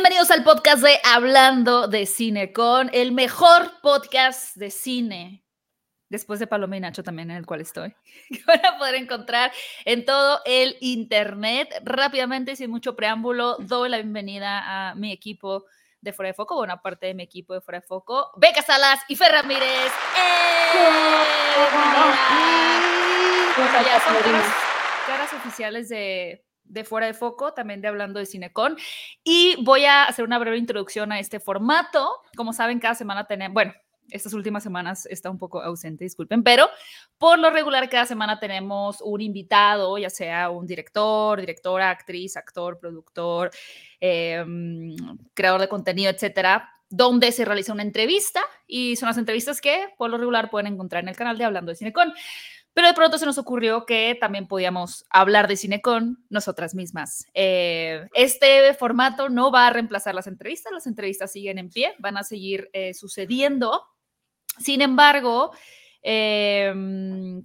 Bienvenidos al podcast de Hablando de Cine con el mejor podcast de cine. Después de Paloma y Nacho también en el cual estoy. Que van a poder encontrar en todo el internet. Rápidamente, sin mucho preámbulo, doy la bienvenida a mi equipo de Fuera de Foco, buena parte de mi equipo de Fuera de Foco, Beca Salas y Fer Ramírez. ¡Eh! Ya son caras, caras oficiales de, de Fuera de Foco, también de Hablando de Cinecon. Y voy a hacer una breve introducción a este formato. Como saben, cada semana tenemos, bueno, estas últimas semanas está un poco ausente, disculpen, pero por lo regular cada semana tenemos un invitado, ya sea un director, directora, actriz, actor, productor, eh, creador de contenido, etcétera, donde se realiza una entrevista y son las entrevistas que por lo regular pueden encontrar en el canal de Hablando de Cinecon. Pero de pronto se nos ocurrió que también podíamos hablar de cine con nosotras mismas. Eh, este formato no va a reemplazar las entrevistas, las entrevistas siguen en pie, van a seguir eh, sucediendo. Sin embargo, eh,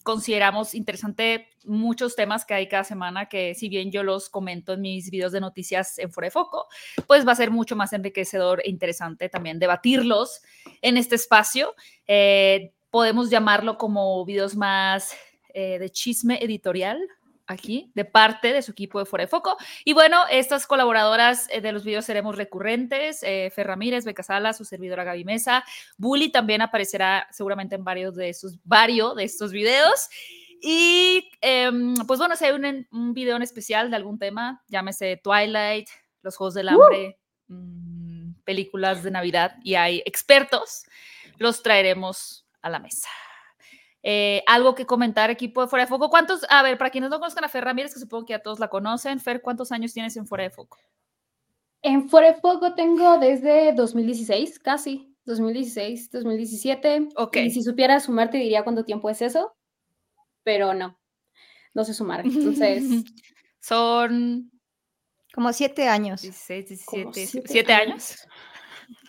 consideramos interesante muchos temas que hay cada semana que si bien yo los comento en mis videos de noticias en Fuera de Foco, pues va a ser mucho más enriquecedor e interesante también debatirlos en este espacio. Podemos llamarlo como videos más eh, de chisme editorial aquí, de parte de su equipo de Fuera de Foco. Y bueno, estas colaboradoras eh, de los videos seremos recurrentes. Eh, Fer Ramírez, Beca Sala, su servidora Gaby Mesa. Bully también aparecerá seguramente en varios de, sus, varios de estos videos. Y em, pues bueno, si hay un, un, video en especial de algún tema, llámese Twilight, Los Juegos del Hambre, uh. mmm, películas de Navidad, y hay expertos, los traeremos a la mesa. Eh, algo que comentar, equipo de Fuera de Foco. ¿Cuántos? A ver, para quienes no conozcan a Fer Ramírez, que supongo que a todos la conocen. Fer, ¿cuántos años tienes en Fuera de Foco? En Fuera de Foco tengo desde 2016, casi. 2016, 2017. Ok. Y si supiera sumar, te diría cuánto tiempo es eso. Pero no, no sé sumar. Entonces. Son. Como siete años. 16, 17, siete, ¿siete años? años?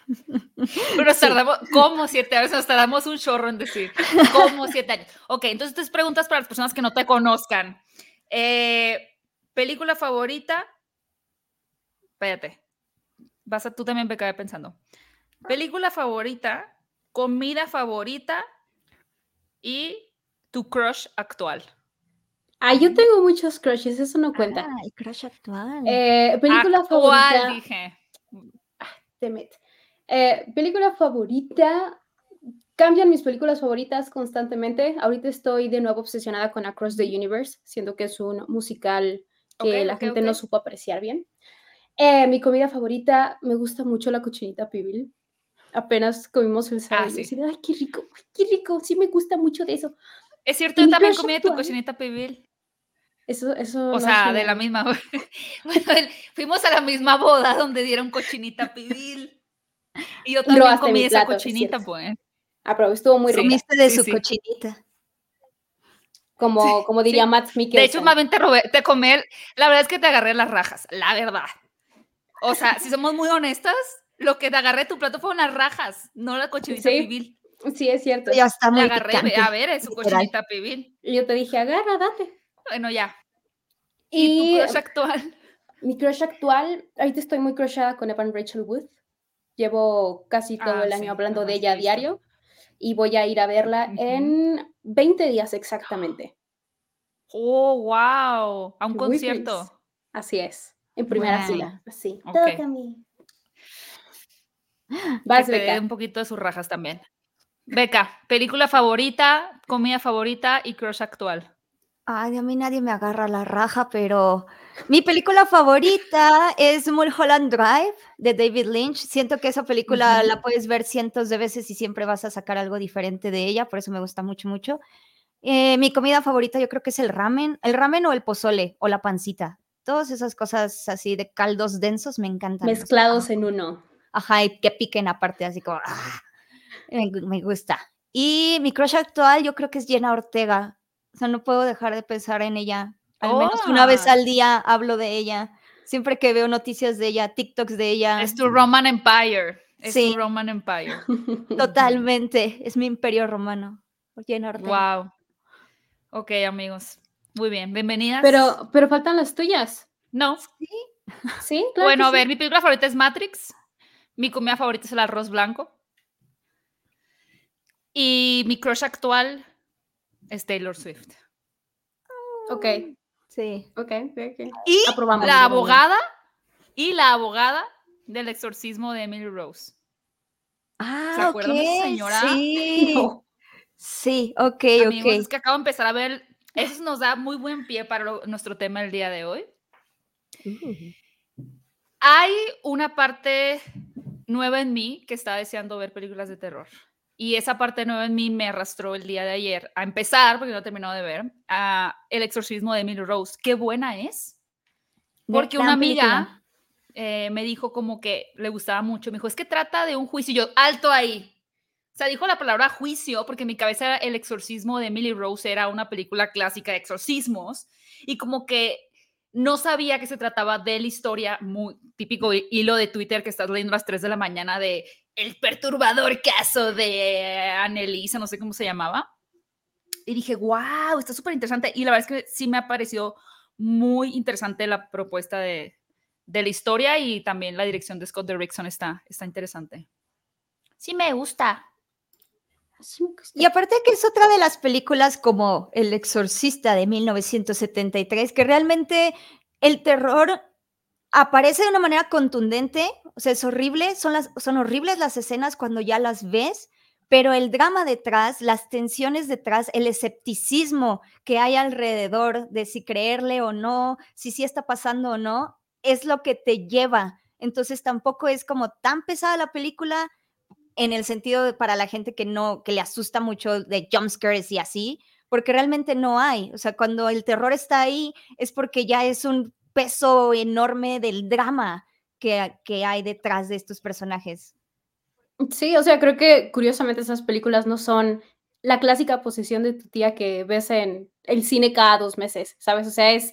Pero nos tardamos, sí. ¿cómo siete años? Nos tardamos un chorro en decir, ¿cómo siete años? Ok, entonces tres preguntas para las personas que no te conozcan. Eh, ¿Película favorita? Espérate. Vas a tú también me cae pensando. ¿Película favorita? ¿Comida favorita? Y tu crush actual. Ah, yo tengo muchos crushes, eso no cuenta. Ah, el crush actual. Eh, película actual, favorita. dije. Ah, te metes. Eh, película favorita. Cambian mis películas favoritas constantemente. Ahorita estoy de nuevo obsesionada con Across the Universe, siendo que es un musical que okay, la okay, gente okay. no supo apreciar bien. Eh, mi comida favorita, me gusta mucho la cochinita pibil. Apenas comimos el sábado. Ah, sí. y Ay, qué rico, qué rico. Sí, me gusta mucho de eso. Es cierto, yo también comí de tu cochinita pibil. Eso, eso. O sea, de la misma. bueno, fuimos a la misma boda donde dieron cochinita pibil. Y yo también comí esa plato, cochinita, pues. Ah, pero estuvo muy rica. Comiste de sí, su sí. cochinita. Como, sí, como diría Matt Mikkelsen. De hecho, más bien te robé, te comer. La verdad es que te agarré las rajas, la verdad. O sea, si somos muy honestas, lo que te agarré tu plato fueron las rajas, no la cochinita pibil. Sí, es cierto. Ya está muy Te agarré, picante, a ver, es su cochinita pibil. Y yo te dije, agarra, date. Bueno, ya. ¿Y, ¿Y tu crush actual? Mi crush actual, ahorita estoy muy crushada con Evan Rachel Wood. Llevo casi todo ah, el año sí, hablando no, de ella a diario y voy a ir a verla uh -huh. en 20 días exactamente. Oh, wow. A un concierto. Feliz. Así es, en primera wow. fila. Así. Okay. Toca a mí. Vas, que te Beca. un poquito de sus rajas también. Beca, película favorita, comida favorita y crush actual. Ay, a mí nadie me agarra la raja, pero mi película favorita es Mulholland Drive de David Lynch. Siento que esa película uh -huh. la puedes ver cientos de veces y siempre vas a sacar algo diferente de ella, por eso me gusta mucho, mucho. Eh, mi comida favorita yo creo que es el ramen, el ramen o el pozole o la pancita. Todas esas cosas así de caldos densos me encantan. Mezclados en uno. Ajá, y que piquen aparte, así como, ah, me, me gusta. Y mi crush actual yo creo que es Jenna Ortega. O sea, no puedo dejar de pensar en ella. Al oh. menos una vez al día hablo de ella. Siempre que veo noticias de ella, TikToks de ella. Es tu Roman Empire. Es sí. tu Roman Empire. Totalmente. Es mi imperio romano. Lleno Wow. Ok, amigos. Muy bien. Bienvenidas. Pero, pero faltan las tuyas. No. ¿Sí? Sí, claro. Bueno, a ver, mi película favorita es Matrix. Mi comida favorita es el arroz blanco. Y mi crush actual es Taylor Swift. Ok. Sí. Ok, ok. Y Aprobamos, la abogada y la abogada del exorcismo de Emily Rose. Ah, ¿Se acuerdan de esa ok, señora? Sí. No. Sí, ok, Amigos, ok. es que acabo de empezar a ver. Eso nos da muy buen pie para lo- nuestro tema del día de hoy. Hay una parte nueva en mí que está deseando ver películas de terror. Y esa parte nueva en mí me arrastró el día de ayer a empezar, porque no he terminado de ver, a El exorcismo de Emily Rose. Qué buena es. Porque una amiga eh, me dijo como que le gustaba mucho. Me dijo, es que trata de un juicio. Y yo, alto ahí. O sea, dijo la palabra juicio porque en mi cabeza El exorcismo de Emily Rose era una película clásica de exorcismos. Y como que no sabía que se trataba de la historia, muy típico hi- hilo de Twitter que estás leyendo a las 3 de la mañana de el perturbador caso de Annelisa, no sé cómo se llamaba. Y dije, wow, está súper interesante. Y la verdad es que sí me ha parecido muy interesante la propuesta de, de la historia y también la dirección de Scott Derrickson está, está interesante. Sí me gusta. Y aparte que es otra de las películas como El Exorcista de 1973, que realmente el terror aparece de una manera contundente, o sea, es horrible, son horribles las escenas cuando ya las ves, pero el drama detrás, las tensiones detrás, el escepticismo que hay alrededor de si creerle o no, si sí está pasando o no, es lo que te lleva. Entonces tampoco es como tan pesada la película en el sentido de para la gente que no, que le asusta mucho de jumpscares y así, porque realmente no hay. O sea, cuando el terror está ahí es porque ya es un peso enorme del drama que, que hay detrás de estos personajes. Sí, o sea, creo que curiosamente esas películas no son la clásica posesión de tu tía que ves en el cine cada dos meses, ¿sabes? O sea, es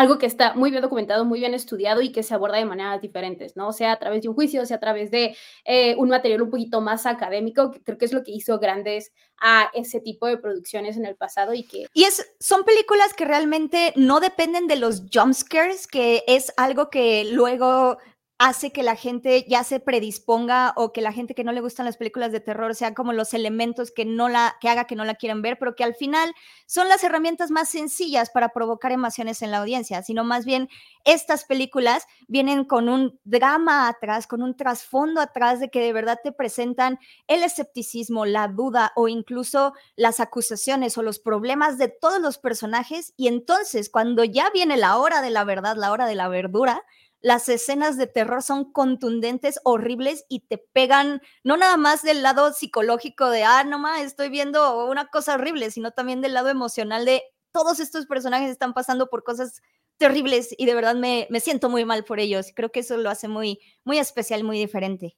algo que está muy bien documentado, muy bien estudiado y que se aborda de maneras diferentes, ¿no? Sea, a través de un juicio, sea, a través de eh, un material un poquito más académico, que creo que es lo que hizo grandes a ese tipo de producciones en el pasado y que Y es, son películas que realmente no dependen de los jumpscares, que es algo que luego hace que la gente ya se predisponga o que la gente que no le gustan las películas de terror sean como los elementos que no la que haga que no la quieran ver, pero que al final son las herramientas más sencillas para provocar emociones en la audiencia, sino más bien estas películas vienen con un drama atrás, con un trasfondo atrás de que de verdad te presentan el escepticismo, la duda o incluso las acusaciones o los problemas de todos los personajes. Y entonces cuando ya viene la hora de la verdad, la hora de la verdura, las escenas de terror son contundentes, horribles y te pegan no nada más del lado psicológico de, ah, no más, estoy viendo una cosa horrible, sino también del lado emocional de todos estos personajes están pasando por cosas terribles y de verdad me, me siento muy mal por ellos. Creo que eso lo hace muy, muy especial, muy diferente.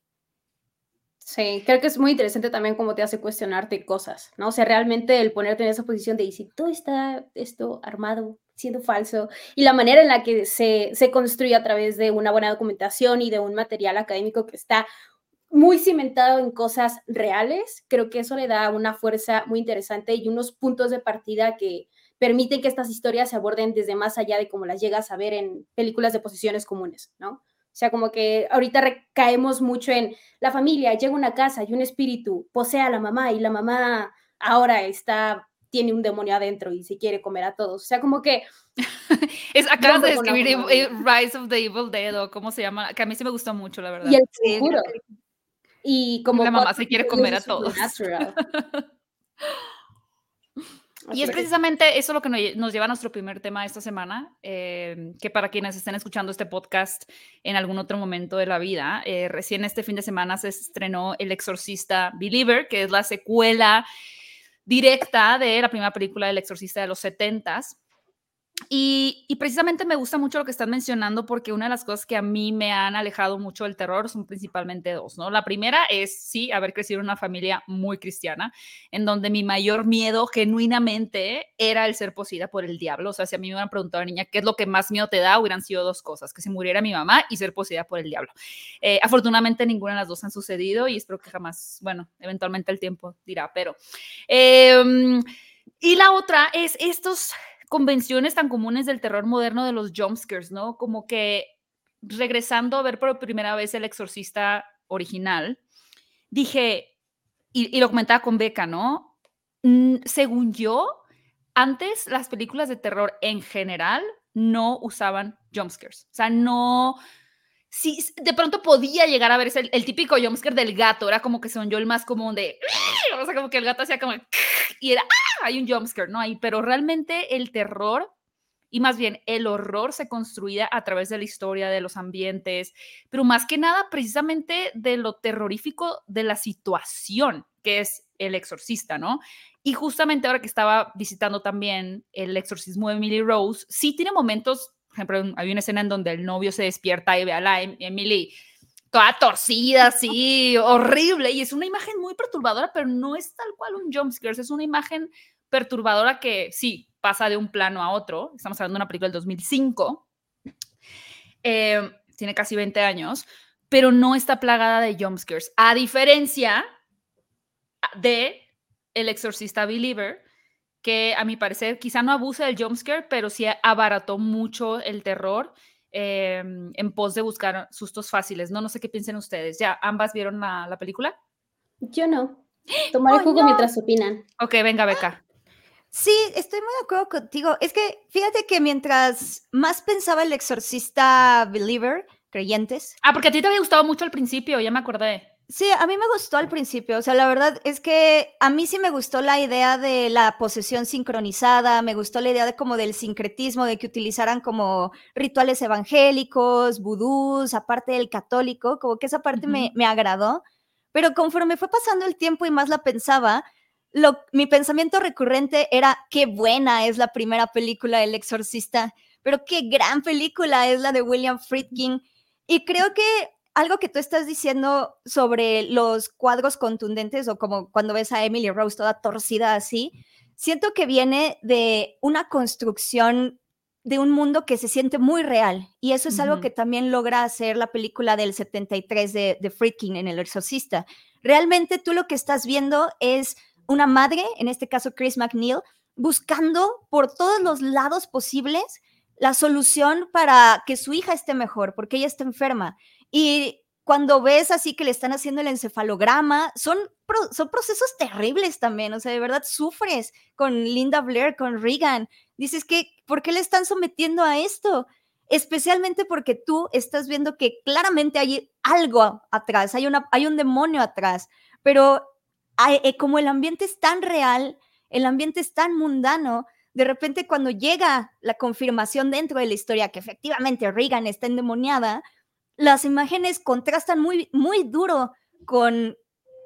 Sí, creo que es muy interesante también cómo te hace cuestionarte cosas, ¿no? O sea, realmente el ponerte en esa posición de, ¿y si todo está esto armado, siendo falso? Y la manera en la que se, se construye a través de una buena documentación y de un material académico que está muy cimentado en cosas reales, creo que eso le da una fuerza muy interesante y unos puntos de partida que permiten que estas historias se aborden desde más allá de cómo las llegas a ver en películas de posiciones comunes, ¿no? O sea, como que ahorita recaemos mucho en la familia, llega una casa y un espíritu posee a la mamá y la mamá ahora está, tiene un demonio adentro y se quiere comer a todos. O sea, como que... Es, acabas de no, eh, Rise of the Evil Dead o cómo se llama, que a mí sí me gustó mucho, la verdad. Y el conjuro. Y como La mamá se quiere comer a todos. Y es precisamente eso lo que nos- lleva a nuestro primer tema de esta semana, eh, que para quienes estén escuchando este podcast en algún otro momento de la vida, eh, recién este fin de semana se estrenó El Exorcista Believer, que es la secuela directa de la primera película del Exorcista de los 70s. Y, y precisamente me gusta mucho lo que están mencionando porque una de las cosas que a mí me han alejado mucho del terror son principalmente dos, ¿no? La primera es, sí, haber crecido en una familia muy cristiana, en donde mi mayor miedo genuinamente era el ser poseída por el diablo. O sea, si a mí me hubieran preguntado, niña, ¿qué es lo que más miedo te da? Hubieran sido dos cosas, que se muriera mi mamá y ser poseída por el diablo. Eh, afortunadamente ninguna de las dos han sucedido y espero que jamás, bueno, eventualmente el tiempo dirá, pero... eh, y la otra es estos convenciones tan comunes del terror moderno de los jumpscares, ¿no? Como que regresando a ver por primera vez El Exorcista original, dije, y, lo comentaba con Beca, ¿no? Según yo, antes las películas de terror en general no usaban jumpscares. O sea, no. Sí, de pronto podía llegar a ver el, el típico jumpscare del gato, era como que son yo el más común de. O sea, como que el gato hacía como. Y era. ¡Ah! Hay un jumpscare, ¿no? Ahí, pero realmente el terror y más bien el horror se construía a través de la historia, de los ambientes, pero más que nada precisamente de lo terrorífico de la situación, que es el exorcista, ¿no? Y justamente ahora que estaba visitando también el exorcismo de Emily Rose, sí tiene momentos, por ejemplo, hay una escena en donde el novio se despierta y ve a la em-, Emily toda torcida, así, horrible, y es una imagen muy perturbadora, pero no es tal cual un jumpscare, es una imagen perturbadora que sí, pasa de un plano a otro. Estamos hablando de una película del 2005. Eh, tiene casi 20 años, pero no está plagada de jumpscares. A diferencia de El Exorcista Believer, que a mi parecer quizá no abuse del jumpscare, pero sí abarató mucho el terror eh, en pos de buscar sustos fáciles. No, no sé qué piensen ustedes. ¿Ya ambas vieron la, película? Yo no. Tomaré jugo mientras opinan. Ok, venga, Beca. Sí, estoy muy de acuerdo contigo. Es que fíjate que mientras más pensaba el exorcista believer, creyentes. Ah, porque a ti te había gustado mucho al principio, ya me acordé. Sí, a mí me gustó al principio. O sea, la verdad es que a mí sí me gustó la idea de la posesión sincronizada, me gustó la idea de como del sincretismo, de que utilizaran como rituales evangélicos, vudús, aparte del católico, como que esa parte me, me agradó. Pero conforme fue pasando el tiempo y más la pensaba, mi pensamiento recurrente era qué buena es la primera película del exorcista, pero qué gran película es la de William Friedkin. Y creo que algo que tú estás diciendo sobre los cuadros contundentes o como cuando ves a Emily Rose toda torcida así, siento que viene de una construcción de un mundo que se siente muy real. Y eso es algo que también logra hacer la película del 73 de, de Friedkin en El Exorcista. Realmente tú lo que estás viendo es una madre, en este caso Chris McNeil, buscando por todos los lados posibles la solución para que su hija esté mejor, porque ella está enferma. Y cuando ves así que le están haciendo el encefalograma, son, son procesos terribles también, o sea, de verdad sufres con Linda Blair, con Regan. Dices que, ¿por qué le están sometiendo a esto? Especialmente porque tú estás viendo que claramente hay algo atrás, hay, una, hay un demonio atrás, pero eh, como el ambiente es tan real, el ambiente es tan mundano, de repente cuando llega la confirmación dentro de la historia que efectivamente Reagan está endemoniada, las imágenes contrastan muy, muy duro con,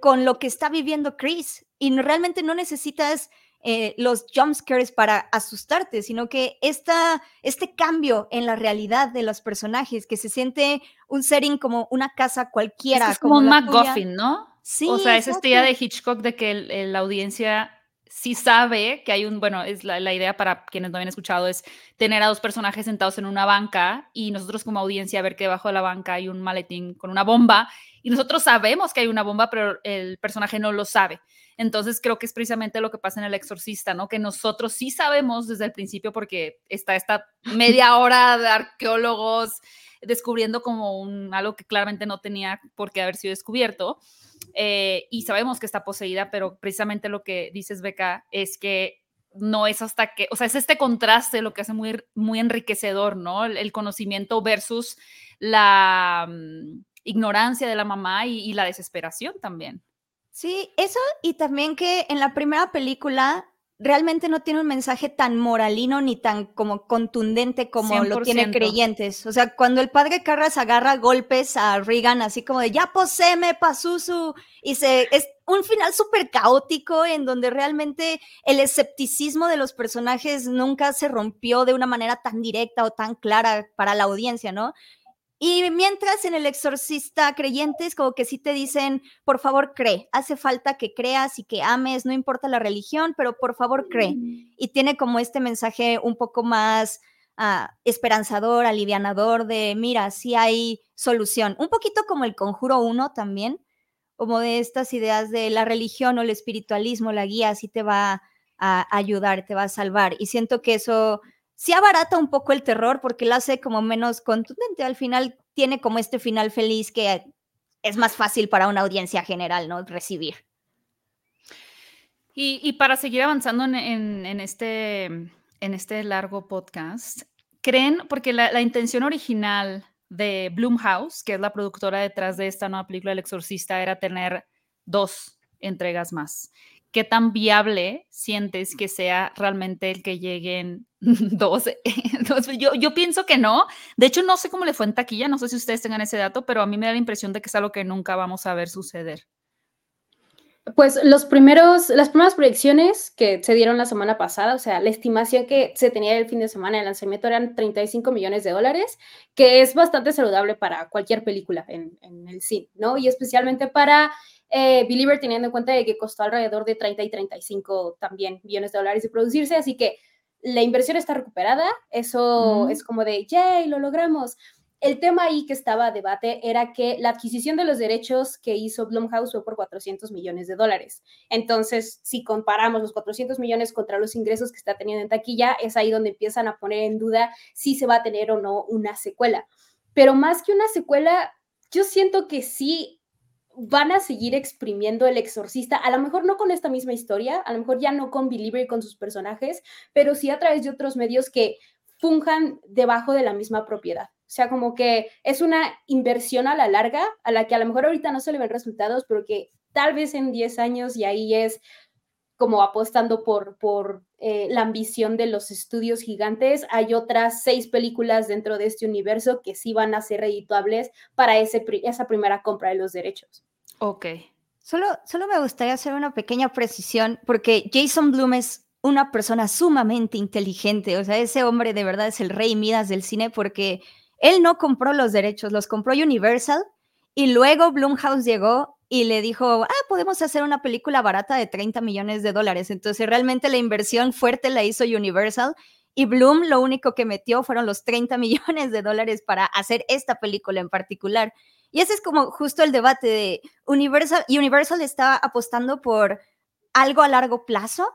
con lo que está viviendo Chris y realmente no necesitas eh, los jumpscares para asustarte, sino que esta, este cambio en la realidad de los personajes, que se siente un setting como una casa cualquiera. Es como, un MacGuffin, ¿no? Sí. O sea, es esta idea de Hitchcock de que la audiencia sí sabe que hay un, bueno, es la, la, idea para quienes no habían escuchado, es tener a dos personajes sentados en una banca y nosotros como audiencia ver que debajo de la banca hay un maletín con una bomba y nosotros sabemos que hay una bomba, pero el personaje no lo sabe. Entonces creo que es precisamente lo que pasa en El Exorcista, ¿no? Que nosotros sí sabemos desde el principio porque está esta media hora de arqueólogos descubriendo como un, algo que claramente no tenía por qué haber sido descubierto eh, y sabemos que está poseída, pero precisamente lo que dices, Beca, es que no es hasta que, o sea, es este contraste lo que hace muy, muy enriquecedor, ¿no? El, conocimiento versus la mm, ignorancia de la mamá y, la desesperación también. Sí, eso y también que en la primera película realmente no tiene un mensaje tan moralino ni tan como contundente como lo tiene creyentes. O sea, cuando el padre Carras agarra golpes a Regan así como de ya poseme, Pazuzu, y se es un final súper caótico en donde realmente el escepticismo de los personajes nunca se rompió de una manera tan directa o tan clara para la audiencia, ¿no? Y mientras en el exorcista creyentes como que sí te dicen, por favor cree, hace falta que creas y que ames, no importa la religión, pero por favor cree. Mm. Y tiene como este mensaje un poco más ah, esperanzador, alivianador de, mira, sí hay solución. Un poquito como el conjuro uno también, como de estas ideas de la religión o el espiritualismo, la guía, sí te va a ayudar, te va a salvar. Y siento que eso sí abarata un poco el terror porque lo hace como menos contundente. Al final tiene como este final feliz que es más fácil para una audiencia general, ¿no? Recibir. Y, para seguir avanzando en, este, en este largo podcast, ¿creen, porque la, intención original de Bloomhouse, que es la productora detrás de esta nueva película El Exorcista, era tener dos entregas más? ¿Qué tan viable sientes que sea realmente el que lleguen dos? yo, yo pienso que no. De hecho, no sé cómo le fue en taquilla, no sé si ustedes tengan ese dato, pero a mí me da la impresión de que es algo que nunca vamos a ver suceder. Pues los primeros, las primeras proyecciones que se dieron la semana pasada, o sea, la estimación que se tenía el fin de semana de lanzamiento eran 35 millones de dólares, que es bastante saludable para cualquier película en, el cine, ¿no? Y especialmente para eh, Believer, teniendo en cuenta de que costó alrededor de 30 y 35 también millones de dólares de producirse, así que la inversión está recuperada, eso es como de, yay, lo logramos. El tema ahí que estaba a debate era que la adquisición de los derechos que hizo Blumhouse fue por 400 millones de dólares. Entonces, si comparamos los 400 millones contra los ingresos que está teniendo en taquilla, es ahí donde empiezan a poner en duda si se va a tener o no una secuela. Pero más que una secuela, yo siento que sí van a seguir exprimiendo el exorcista, a lo mejor no con esta misma historia, a lo mejor ya no con Believer y con sus personajes, pero sí a través de otros medios que funjan debajo de la misma propiedad. O sea, como que es una inversión a la larga, a la que a lo mejor ahorita no se le ven resultados, pero que tal vez en 10 años y ahí es como apostando por, por eh, la ambición de los estudios gigantes. Hay otras seis películas dentro de este universo que sí van a ser redituables para ese, esa primera compra de los derechos. Ok. Solo, solo me gustaría hacer una pequeña precisión, porque Jason Blum es una persona sumamente inteligente. O sea, ese hombre de verdad es el rey Midas del cine porque él no compró los derechos, los compró Universal y luego Blumhouse llegó y le dijo, ah, podemos hacer una película barata de 30 millones de dólares. Entonces realmente la inversión fuerte la hizo Universal y Bloom lo único que metió fueron los 30 millones de dólares para hacer esta película en particular. Y ese es como justo el debate de Universal. Universal está apostando por algo a largo plazo,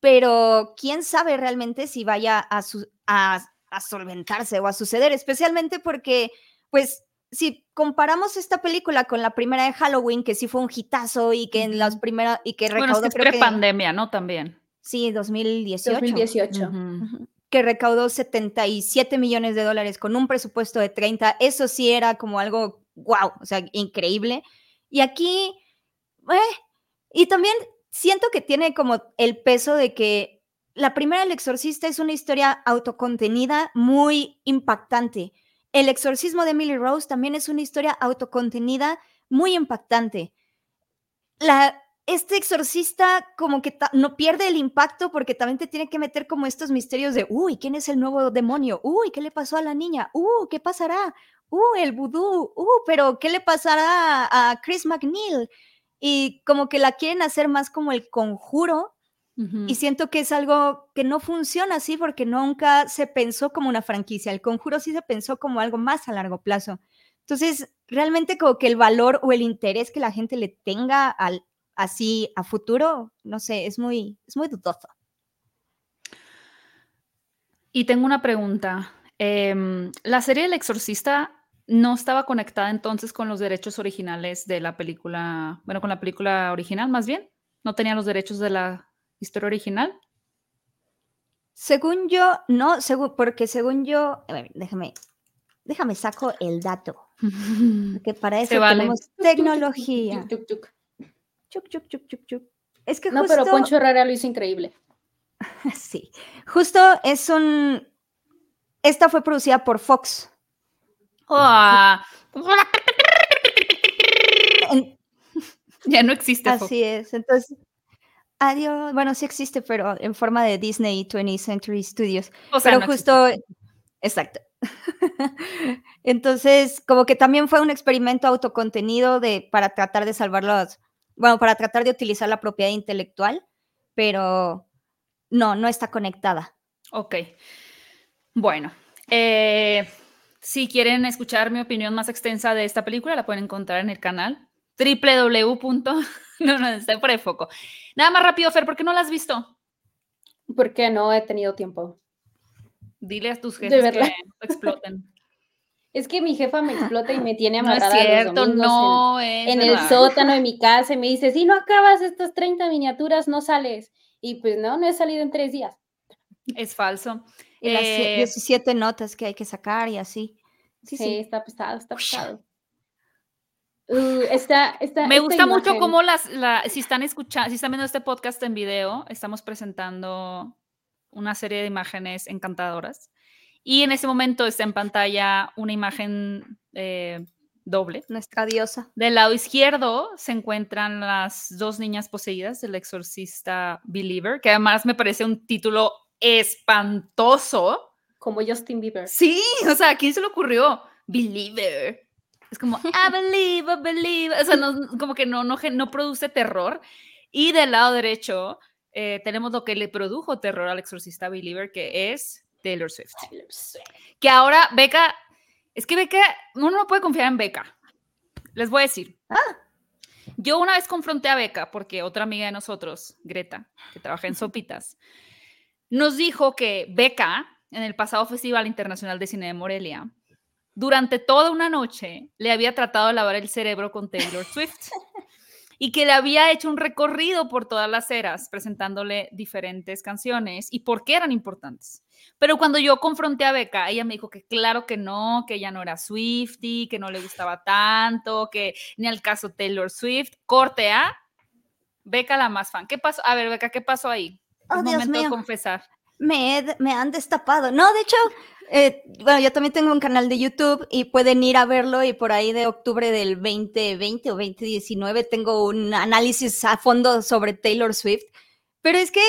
pero quién sabe realmente si vaya a, su, a a solventarse o a suceder, especialmente porque, pues, si comparamos esta película con la primera de Halloween, que sí fue un hitazo y que en las primeras y que recaudó bueno, es pandemia, ¿no? También. Sí, 2018. 2018. Que recaudó 77 millones de dólares con un presupuesto de 30. Eso sí era como algo wow, o sea, increíble. Y aquí, eh, y también siento que tiene como el peso de que la primera, El Exorcista, es una historia autocontenida muy impactante. El exorcismo de Emily Rose también es una historia autocontenida muy impactante. La, este exorcista como que no pierde el impacto porque también te tiene que meter como estos misterios de, uy, ¿quién es el nuevo demonio? Uy, ¿qué le pasó a la niña? Uy, ¿qué pasará? Uy, el vudú. Uy, pero ¿qué le pasará a Chris McNeil? Y como que la quieren hacer más como el conjuro y siento que es algo que no funciona así porque nunca se pensó como una franquicia. El conjuro sí se pensó como algo más a largo plazo. Entonces, realmente como que el valor o el interés que la gente le tenga al, así a futuro, no sé, es muy, es muy dudoso. Y tengo una pregunta. Em, la serie El Exorcista no estaba conectada entonces con los derechos originales de la película, bueno, con la película original más bien. No tenía los derechos de la historia original? Según yo, no, porque según yo, a ver, déjame, déjame saco el dato. Que para eso tenemos tecnología. Es que no, pero Poncho Herrera lo hizo increíble. sí, justo es un. Esta fue producida por Fox. ya no existe. Así es. Entonces, Adiós. Bueno, sí existe, pero en forma de Disney 20th Century Studios. O sea, pero justo. Exacto. Entonces, como que también fue un experimento autocontenido de, para tratar de salvar los. Bueno, para tratar de utilizar la propiedad intelectual, pero no, no está conectada. Ok. Bueno. Eh, si quieren escuchar mi opinión más extensa de esta película, la pueden encontrar en el canal www. no, no, está por el foco. Nada más rápido, Fer, ¿por qué no la has visto? Porque no he tenido tiempo. Dile a tus jefes que exploten. Es que mi jefa me explota y me tiene amarrada no es cierto, no en, en el sótano de mi casa y me dice, si no acabas estas 30 miniaturas, no sales. Y pues no, no he salido en tres días. Es falso. Y las 17 eh, notas que hay que sacar y así. Sí, sí, está pesado, está pesado. Uh, está, Me gusta mucho cómo las, si están escuchando, si están viendo este podcast en video, estamos presentando una serie de imágenes encantadoras. Y en ese momento está en pantalla una imagen eh, doble. Nuestra diosa. Del lado izquierdo se encuentran las dos niñas poseídas del exorcista Believer, que además me parece un título espantoso. Como Justin Bieber. Sí, o sea, ¿a quién se le ocurrió? Believer. Es como, I believe, I believe. O sea, como que no, no, no produce terror. Y del lado derecho eh, tenemos lo que le produjo terror al exorcista Believer, que es Taylor Swift. Que ahora Beca, es que Beca, uno no puede confiar en Beca. Les voy a decir. Ah. Yo una vez confronté a Beca porque otra amiga de nosotros, Greta, que trabaja en Sopitas, nos dijo que Beca, en el pasado Festival Internacional de Cine de Morelia, durante toda una noche le había tratado de lavar el cerebro con Taylor Swift y que le había hecho un recorrido por todas las eras presentándole diferentes canciones y por qué eran importantes. Pero cuando yo confronté a Beca, ella me dijo que claro que no, que ella no era Swifty, que no le gustaba tanto, que ni al caso Taylor Swift. Corte a Beca la más fan. ¿Qué pasó? A ver, Beca, ¿qué pasó ahí? Oh, momento de confesar. Me, me han destapado. No, de hecho, eh, bueno, yo también tengo un canal de YouTube y pueden ir a verlo y por ahí de octubre del 2020 o 2019 tengo un análisis a fondo sobre Taylor Swift. Pero es que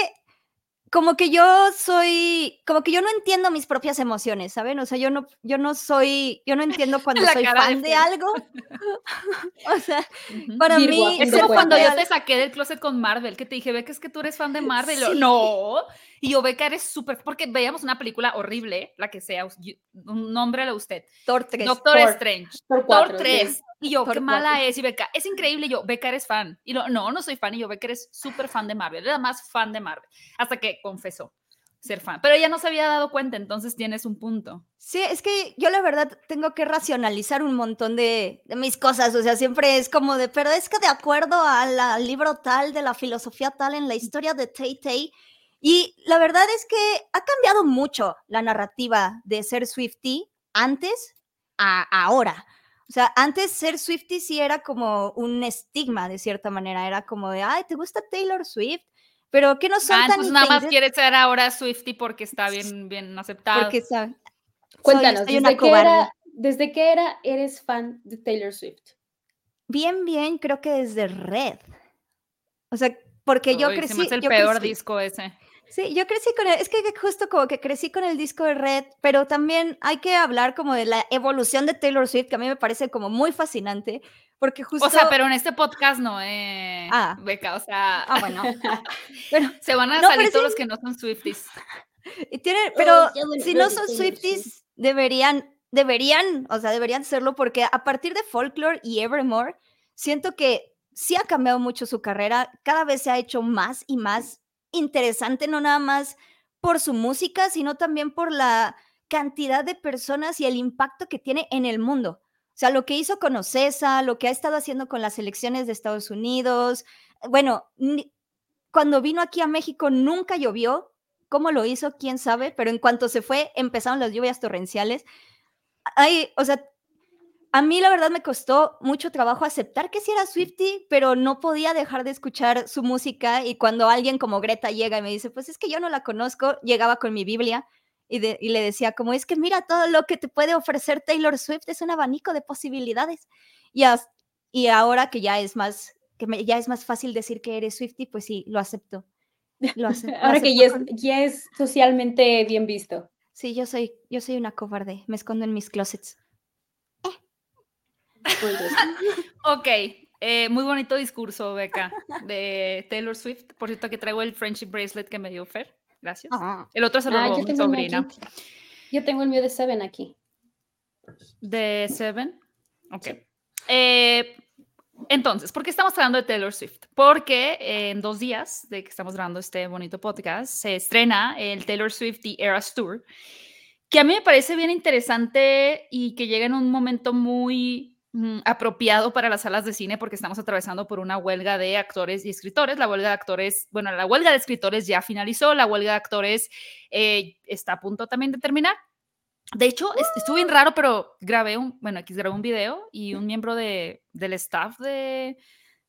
como que yo soy, como que yo no entiendo mis propias emociones, ¿saben? O sea, yo no, yo no soy, yo no entiendo cuando soy fan de, algo. o sea, para mí... Es como cuando yo te saqué del closet con Marvel, que te dije, ve que es que tú eres fan de Marvel. No. Y yo ve que eres súper, porque veíamos una película horrible, la que sea, un nombre a usted. Thor 3. Doctor Strange. Thor, 3. Y yo, qué mala es. Y Beca, es increíble. Y yo, Beca, eres fan. Y no, no, no soy fan. Y yo, Beca, eres súper fan de Marvel. Era más fan de Marvel. Hasta que confesó ser fan. Pero ella no se había dado cuenta, entonces tienes un punto. Sí, es que yo la verdad tengo que racionalizar un montón de, de mis cosas. O sea, siempre es como de, pero es que de acuerdo al libro tal, de la filosofía tal, en la historia de Tay Tay. Y la verdad es que ha cambiado mucho la narrativa de ser Swifty antes a ahora. O sea, antes ser Swifty sí era como un estigma de cierta manera, era como de, ay, ¿te gusta Taylor Swift? Pero que no son ah, tan nada más quieres ser ahora Swifty porque está bien, bien aceptado. Porque sabe. Cuéntanos, ¿desde, qué era, ¿desde qué era eres fan de Taylor Swift? Bien, bien, creo que desde Red. O sea, porque yo crecí. Se el peor disco ese. Sí, yo crecí con él, es que justo como que crecí con el disco de Red, pero también hay que hablar como de la evolución de Taylor Swift, que a mí me parece como muy fascinante, porque justo... O sea, pero en este podcast no, eh, ah. Beca, o sea... Ah, bueno. pero, se van a salir todos los que no son Swifties. Y tiene, pero si no son Swifties, deberían, deberían, o sea, deberían serlo, porque a partir de Folklore y Evermore, siento que sí ha cambiado mucho su carrera, cada vez se ha hecho más y más interesante, no nada más por su música, sino también por la cantidad de personas y el impacto que tiene en el mundo. O sea, lo que hizo con Ocesa, lo que ha estado haciendo con las elecciones de Estados Unidos. Bueno, cuando vino aquí a México nunca llovió. ¿Cómo lo hizo? ¿Quién sabe? Pero en cuanto se fue, empezaron las lluvias torrenciales. Hay, o sea, a mí la verdad me costó mucho trabajo aceptar que sí era Swifty, pero no podía dejar de escuchar su música y cuando alguien como Greta llega y me dice, pues es que yo no la conozco, llegaba con mi Biblia y, le decía como, es que mira todo lo que te puede ofrecer Taylor Swift, es un abanico de posibilidades. Y, y ahora que ya es más que ya es más fácil decir que eres Swifty, pues sí, lo acepto. Lo acepto ahora que ya es, ya es socialmente bien visto. Sí, yo soy, yo soy una cobarde, me escondo en mis closets. ok, eh, muy bonito discurso, Beca, de Taylor Swift. Por cierto, que traigo el friendship bracelet que me dio Fer. Gracias. Ah. El otro se lo ah, mi sobrina. Yo tengo el mío de Seven aquí. ¿De Seven? Ok. Eh, entonces, ¿por qué estamos hablando de Taylor Swift? Porque en dos días de que estamos grabando este bonito podcast, se estrena el Taylor Swift The Eras Tour que a mí me parece bien interesante y que llega en un momento muy apropiado para las salas de cine porque estamos atravesando por una huelga de actores y escritores. La huelga de actores, bueno, la huelga de escritores ya finalizó, la huelga de actores eh, está a punto también de terminar. De hecho, estuvo bien raro, pero grabé un, bueno, aquí grabé un video y un miembro de, del staff de,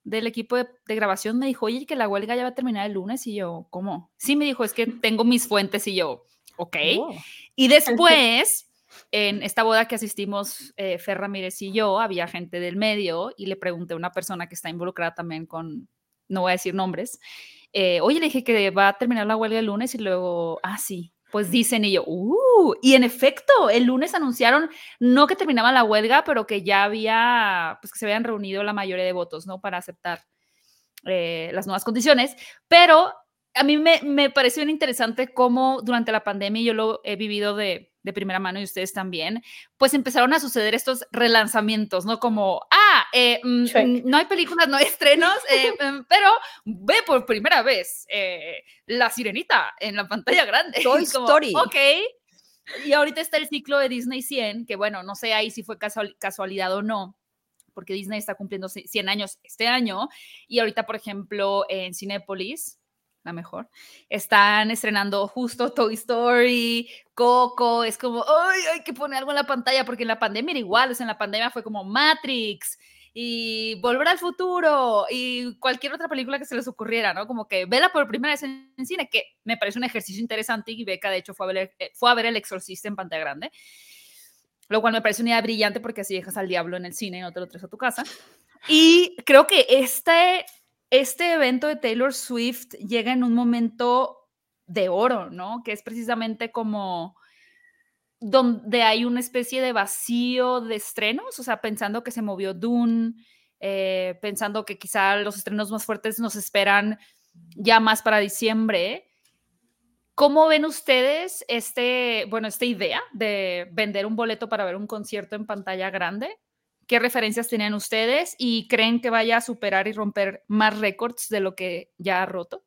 del equipo de, de, grabación me dijo, oye, que la huelga ya va a terminar el lunes y yo, ¿cómo? Sí, me dijo, es que tengo mis fuentes y yo, ok. Oh. Y después, en esta boda que asistimos eh, Fer Ramírez y yo, había gente del medio y le pregunté a una persona que está involucrada también con, no voy a decir nombres, eh, oye, le dije que va a terminar la huelga el lunes y luego, ah, sí, pues dicen y yo, uh, y en efecto, el lunes anunciaron no que terminaba la huelga, pero que ya había, pues que se habían reunido la mayoría de votos, ¿no? Para aceptar eh, las nuevas condiciones, pero a mí me, me pareció interesante cómo durante la pandemia, yo lo he vivido de, de, primera mano y ustedes también, pues empezaron a suceder estos relanzamientos, ¿no? Como, ah, eh, mm, no hay películas, no hay estrenos, eh, mm, pero ve por primera vez eh, La Sirenita en la pantalla grande. Toy Story. Ok. Y ahorita está el ciclo de Disney 100, que bueno, no sé ahí si fue casualidad o no, porque Disney está cumpliendo 100 años este año. Y ahorita, por ejemplo, en Cinepolis, la mejor. Están estrenando justo Toy Story, Coco, es como, ay, hay que poner algo en la pantalla, porque en la pandemia era igual, o en la pandemia fue como Matrix y Volver al Futuro y cualquier otra película que se les ocurriera, ¿no? Como que vela por primera vez en, cine, que me parece un ejercicio interesante y Beca, de hecho, fue a ver, eh, fue a ver El Exorcista en pantalla grande, lo cual me parece una idea brillante porque así dejas al diablo en el cine y no te lo traes a tu casa. Y creo que este este evento de Taylor Swift llega en un momento de oro, ¿no? Que es precisamente como donde hay una especie de vacío de estrenos, o sea, pensando que se movió Dune, eh, pensando que quizá los estrenos más fuertes nos esperan ya más para diciembre. ¿Cómo ven ustedes este, bueno, esta idea de vender un boleto para ver un concierto en pantalla grande? ¿Qué referencias tienen ustedes y creen que vaya a superar y romper más récords de lo que ya ha roto?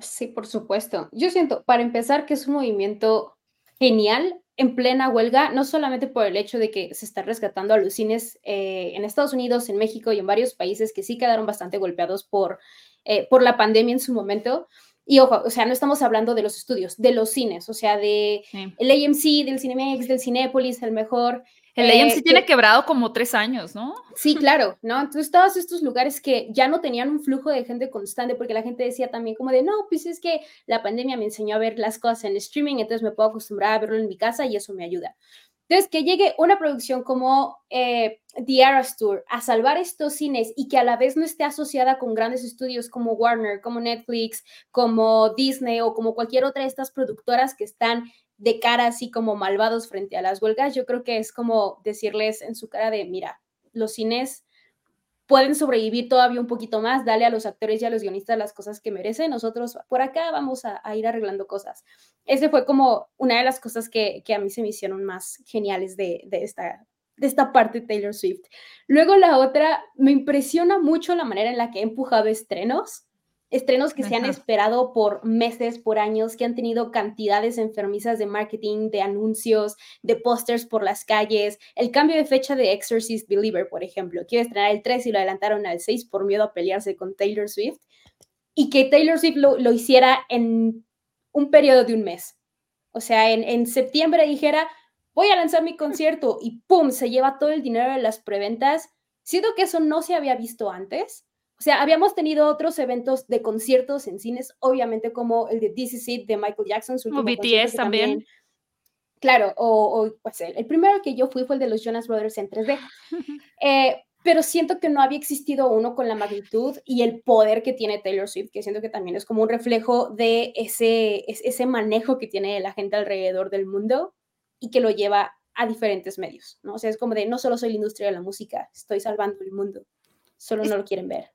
Sí, por supuesto. Yo siento, para empezar, que es un movimiento genial en plena huelga, no solamente por el hecho de que se está rescatando a los cines eh, en Estados Unidos, en México y en varios países que sí quedaron bastante golpeados por, eh, por la pandemia en su momento. Y ojo, o sea, no estamos hablando de los estudios, de los cines, o sea, de el AMC, del Cinemex, del Cinépolis, el mejor, el AMC eh, tiene quebrado como tres años, ¿no? Sí, claro, ¿no? Entonces, todos estos lugares que ya no tenían un flujo de gente constante, porque la gente decía también como de, no, pues es que la pandemia me enseñó a ver las cosas en streaming, entonces me puedo acostumbrar a verlo en mi casa y eso me ayuda. Entonces, que llegue una producción como eh, The Eras Tour a salvar estos cines y que a la vez no esté asociada con grandes estudios como Warner, como Netflix, como Disney o como cualquier otra de estas productoras que están de cara así como malvados frente a las huelgas, yo creo que es como decirles en su cara de, mira, los cines pueden sobrevivir todavía un poquito más, dale a los actores y a los guionistas las cosas que merecen, nosotros por acá vamos a, ir arreglando cosas. Ese fue como una de las cosas que, a mí se me hicieron más geniales de, de, esta, de esta parte Taylor Swift. Luego la otra, me impresiona mucho la manera en la que he empujado estrenos estrenos que se han esperado por meses, por años, que han tenido cantidades enfermizas de marketing, de anuncios, de pósters por las calles. El cambio de fecha de Exorcist Believer, por ejemplo, quiere estrenar el 3 y lo adelantaron al 6 por miedo a pelearse con Taylor Swift. Y que Taylor Swift lo, hiciera en un periodo de un mes. O sea, en, en septiembre dijera, voy a lanzar mi concierto y ¡pum! se lleva todo el dinero de las preventas. Siento que eso no se había visto antes o sea, habíamos tenido otros eventos de conciertos en cines, obviamente como el de This Is It de Michael Jackson. Su o BTS también. Claro, o, pues el, primero que yo fui fue el de los Jonas Brothers en 3D. Eh, pero siento que no había existido uno con la magnitud y el poder que tiene Taylor Swift, que siento que también es como un reflejo de ese, ese manejo que tiene la gente alrededor del mundo y que lo lleva a diferentes medios, ¿no? O sea, es como de, no solo soy la industria de la música, estoy salvando el mundo, solo no lo quieren ver.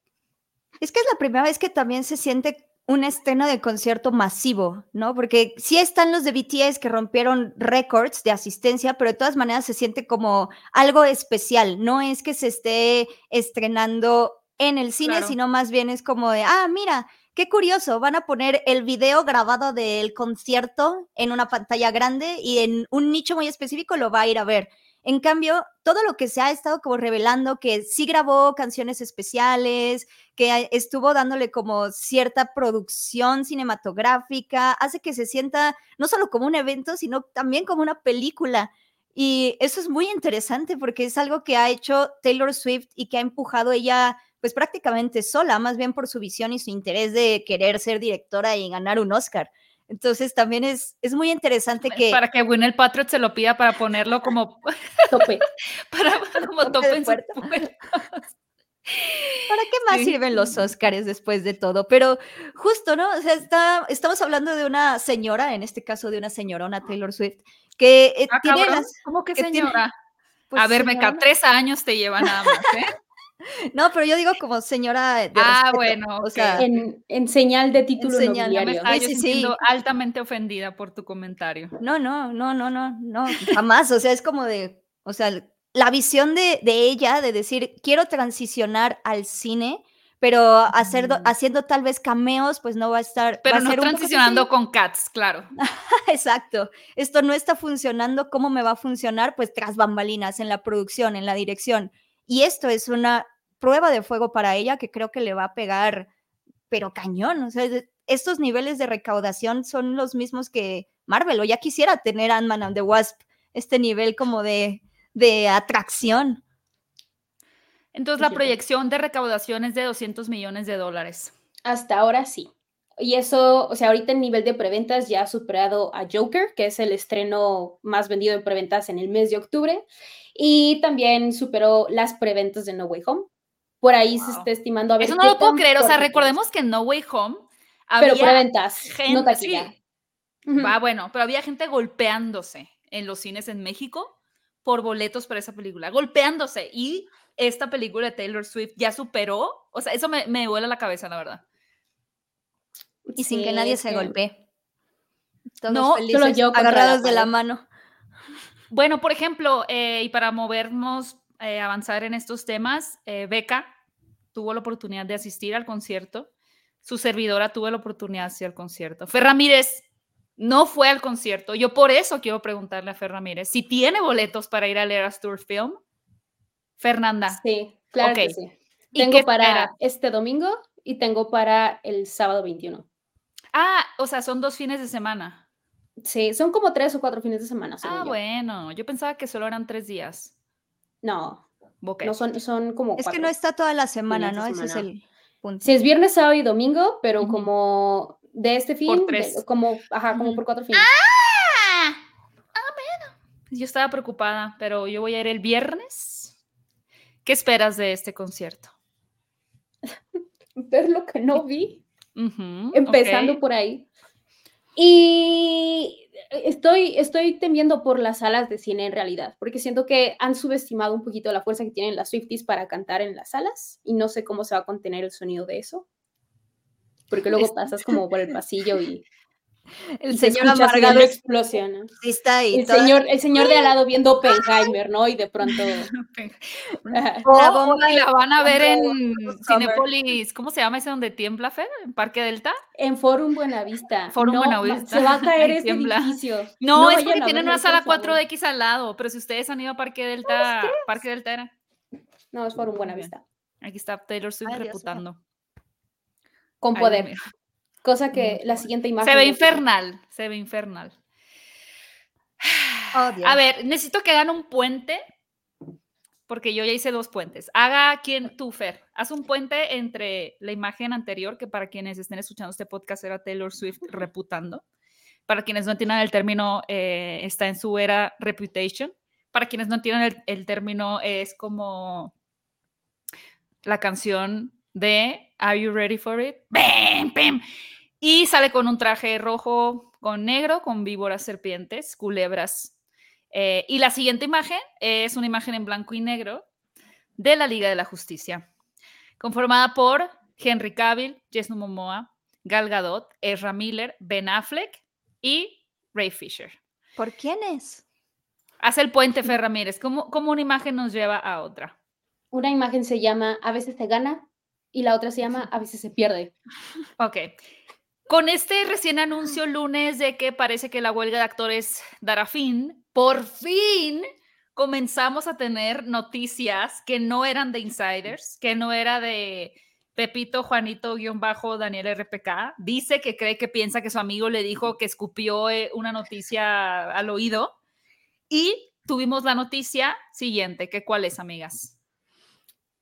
Es que es la primera vez que también se siente una escena de concierto masivo, ¿no? Porque sí están los de BTS que rompieron récords de asistencia, pero de todas maneras se siente como algo especial. No es que se esté estrenando en el cine, sino más bien es como de, ah, mira, qué curioso, van a poner el video grabado del concierto en una pantalla grande y en un nicho muy específico lo va a ir a ver. En cambio, todo lo que se ha estado como revelando, que sí grabó canciones especiales, que estuvo dándole como cierta producción cinematográfica, hace que se sienta no solo como un evento, sino también como una película. Y eso es muy interesante porque es algo que ha hecho Taylor Swift y que ha empujado ella pues prácticamente sola, más bien por su visión y su interés de querer ser directora y ganar un Oscar. Entonces también es, es muy interesante que... Para que el Patriot se lo pida para ponerlo como tope. para, como tope, en ¿Para qué más sirven los Oscars después de todo? Pero justo, ¿no? O sea, está, estamos hablando de una señora, en este caso de una señorona Taylor Swift, que eh, ah, tiene las, ¿Cómo que, señora? Pues, a ver, Meca, tres años te lleva nada más, ¿eh? No, pero yo digo como señora de Ah, bueno, o sea, en, señal de título señal, nobiliario. me sí, sí, altamente ofendida por tu comentario. No, no, no, no, no, no, jamás, o sea, es como de, o sea, la visión de, ella de decir, quiero transicionar al cine, pero hacer, haciendo tal vez cameos, pues no va a estar. Pero no transicionando con Cats, claro. Exacto. Esto no está funcionando. ¿Cómo me va a funcionar? Pues tras bambalinas, en la producción, en la dirección. Y esto es una prueba de fuego para ella que creo que le va a pegar, pero cañón. O sea, estos niveles de recaudación son los mismos que Marvel, o ya quisiera tener Ant-Man and the Wasp, este nivel como de, de atracción. Entonces la proyección de recaudación es de 200 millones de dólares. Hasta ahora sí. Y eso, o sea, ahorita el nivel de preventas ya ha superado a Joker, que es el estreno más vendido en preventas en el mes de octubre. Y también superó las preventas de No Way Home. Por ahí se está estimando a ver. Eso no lo puedo creer. O sea, recordemos que en No Way Home. Había pero preventas, gente, no Sí. Va, bueno, pero había gente golpeándose en los cines en México por boletos para esa película, golpeándose. Y esta película de Taylor Swift ya superó. O sea, eso me, me vuela la cabeza, la verdad. Y sin que nadie se golpee. no, solo yo agarrados de la mano. Bueno, por ejemplo, eh, y para movernos, eh, avanzar en estos temas, eh, Beca tuvo la oportunidad de asistir al concierto. Su servidora tuvo la oportunidad de asistir al concierto. Fer Ramírez no fue al concierto. Yo por eso quiero preguntarle a Fer Ramírez si tiene boletos para ir a Eras Tour Film. Fernanda. Sí, claro que sí. Tengo para este domingo y tengo para el sábado 21. Ah, o sea, son dos fines de semana. Sí, son como tres o cuatro fines de semana. Ah, bueno, yo pensaba que solo eran tres días. No, no son, son como. Es que no está toda la semana, ¿no? Ese es el punto. Sí, es viernes, sábado y domingo, pero como de este fin, como, ajá, como por cuatro fines. ¡Ah! Ah, bueno. Yo estaba preocupada, pero yo voy a ir el viernes. ¿Qué esperas de este concierto? Ver lo que no vi. Empezando por ahí. Y estoy, estoy temiendo por las salas de cine en realidad, porque siento que han subestimado un poquito la fuerza que tienen las Swifties para cantar en las salas y no sé cómo se va a contener el sonido de eso. Porque luego pasas como por el pasillo y el señor amargado explosiona. Está ahí. El señor, el señor de al lado viendo Oppenheimer, ¿no? Y de pronto. la bomba la van a ver en Cinepolis. ¿Cómo se llama ese donde tiembla, Fer? ¿En Parque Delta? En Forum Buenavista. Forum Buenavista. Se va a caer este edificio. No, es porque tienen una sala 4X al lado. Pero si ustedes han ido a Parque Delta, Parque Delta era. No, es Forum Buenavista. Aquí está Taylor Swift reputando. Con poder. Cosa que la siguiente imagen. Se ve infernal, se ve infernal. Oh, a ver, necesito que hagan un puente, porque yo ya hice dos puentes. Haga quien tú, Fer, haz un puente entre la imagen anterior, que para quienes estén escuchando este podcast era Taylor Swift reputando. Para quienes no entiendan el término, eh, está en su era reputation. Para quienes no entiendan el, término, es como la canción de Are You Ready for It? ¡Bam, bam! Y sale con un traje rojo con negro, con víboras serpientes, culebras. Eh, y la siguiente imagen es una imagen en blanco y negro de la Liga de la Justicia, conformada por Henry Cavill, Jason Momoa, Gal Gadot, Ezra Miller, Ben Affleck y Ray Fisher. ¿Por quiénes? Hace el puente Fer Ramírez. ¿Cómo, ¿Cómo una imagen nos lleva a otra? Una imagen se llama A veces te gana y la otra se llama A veces se pierde. Ok. Con este recién anuncio lunes de que parece que la huelga de actores dará fin, por fin comenzamos a tener noticias que no eran de insiders, que no era de Pepito Juanito guion bajo Daniel RPK. Dice que cree que piensa que su amigo le dijo que escupió eh, una noticia al oído. Y tuvimos la noticia siguiente, que cuál es, amigas.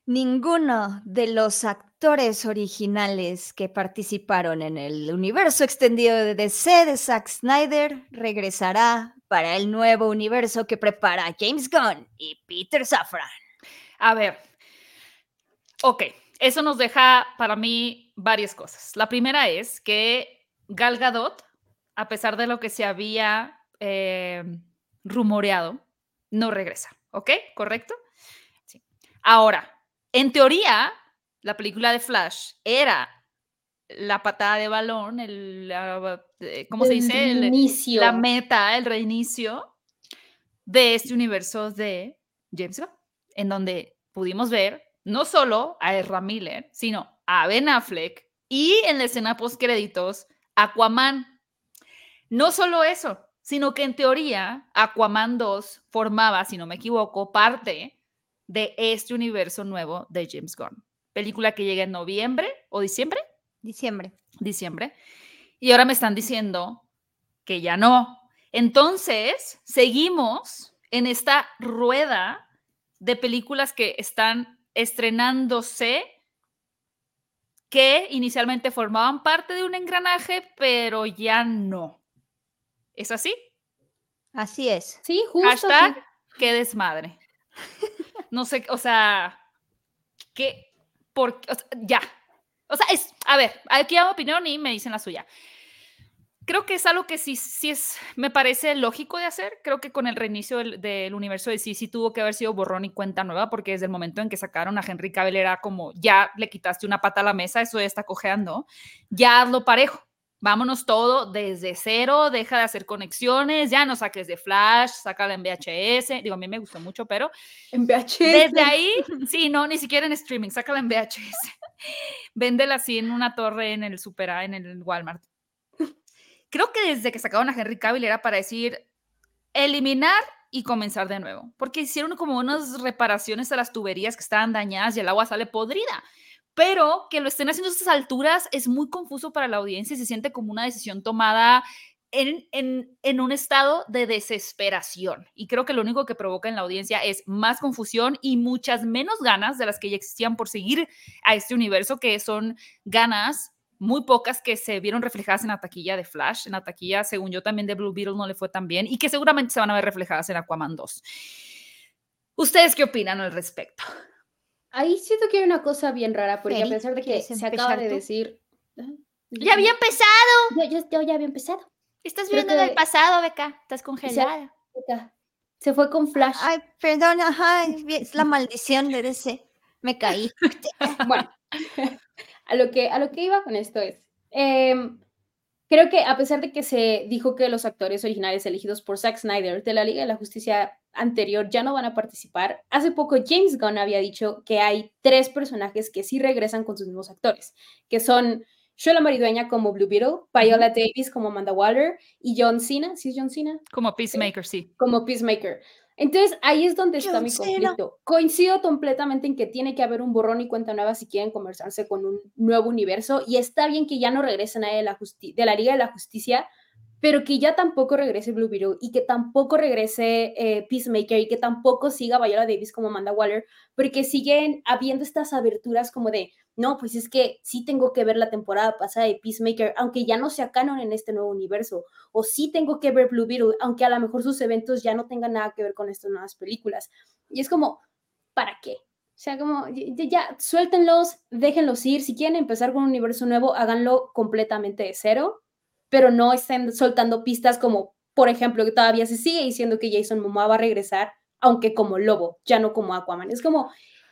Ninguno de los actores originales que participaron en el universo extendido de DC de Zack Snyder regresará para el nuevo universo que prepara James Gunn y Peter Safran. A ver, ok, eso nos deja para mí varias cosas. La primera es que Gal Gadot, a pesar de lo que se había eh, rumoreado, no regresa, ¿ok? ¿Correcto? Sí. Ahora, en teoría, la película de Flash era la patada de balón, el, eh, ¿cómo se dice? El inicio. La meta, el reinicio de este universo de James Gunn, en donde pudimos ver no solo a Ezra Miller, sino a Ben Affleck y en la escena post créditos Aquaman. No solo eso, sino que en teoría Aquaman 2 formaba, si no me equivoco, parte de este universo nuevo de James Gunn. Película que llega en noviembre o diciembre Diciembre. Diciembre. Y ahora me están diciendo que ya no. Entonces, seguimos en esta rueda de películas que están estrenándose que inicialmente formaban parte de un engranaje, pero ya no. ¿Es así? Así es. Sí, justo. Hashtag, qué desmadre. No sé, o sea, ¿qué? Por, sea, ya, o sea, es, a ver, aquí hago opinión y me dicen la suya. Creo que es algo que sí, sí es, me parece lógico de hacer. Creo que con el reinicio del, universo de sí, sí tuvo que haber sido borrón y cuenta nueva, porque desde el momento en que sacaron a Henry Cavill era como, ya le quitaste una pata a la mesa, eso ya está cojeando, ya hazlo parejo. Vámonos todo desde cero, deja de hacer conexiones, ya no saques de Flash, sácala en VHS. Digo, a mí me gustó mucho, pero. En VHS. Desde ahí, sí, no, ni siquiera en streaming, sácala en VHS. Véndela así en una torre en el Super A, en el Walmart. Creo que desde que sacaron a Henry Cavill era para decir eliminar y comenzar de nuevo, porque hicieron como unas reparaciones a las tuberías que estaban dañadas y el agua sale podrida. Pero que lo estén haciendo a estas alturas es muy confuso para la audiencia y se siente como una decisión tomada en, un estado de desesperación. Y creo que lo único que provoca en la audiencia es más confusión y muchas menos ganas de las que ya existían por seguir a este universo, que son ganas muy pocas que se vieron reflejadas en la taquilla de Flash, en la taquilla, según yo, también de Blue Beetle no le fue tan bien y que seguramente se van a ver reflejadas en Aquaman 2. ¿Ustedes qué opinan al respecto? Ahí siento que hay una cosa bien rara, porque a pesar de que se acaba de decir... ¡Ya había empezado! Yo, yo ya había empezado. Estás viendo en el pasado, Beca. Estás congelada. Se, fue con Flash. Ay, perdón, ajá, es la maldición de DC. Me caí. bueno, a lo, que, a lo que iba con esto es, em, creo que a pesar de que se dijo que los actores originales elegidos por Zack Snyder de la Liga de la Justicia anterior ya no van a participar, hace poco James Gunn había dicho que hay tres personajes que sí regresan con sus mismos actores, que son Shola Maridueña como Blue Beetle, Viola Davis como Amanda Waller y John Cena, ¿sí es John Cena? Como Peacemaker, sí. Como Peacemaker. Entonces ahí es donde está mi conflicto. Coincido completamente en que tiene que haber un borrón y cuenta nueva si quieren conversarse con un nuevo universo y está bien que ya no regresen a de la, de la Liga de la Justicia, pero que ya tampoco regrese Blue Beetle y que tampoco regrese eh, Peacemaker y que tampoco siga Viola Davis como Amanda Waller, porque siguen habiendo estas aberturas como de, no, pues es que sí tengo que ver la temporada pasada de Peacemaker, aunque ya no sea canon en este nuevo universo, o sí tengo que ver Blue Beetle, aunque a lo mejor sus eventos ya no tengan nada que ver con estas nuevas películas. Y es como, ¿para qué? O sea, como, ya, ya suéltenlos, déjenlos ir. Si quieren empezar con un universo nuevo, háganlo completamente de cero, pero no estén soltando pistas como, por ejemplo, que todavía se sigue diciendo que Jason Momoa va a regresar, aunque como lobo, ya no como Aquaman. Es como,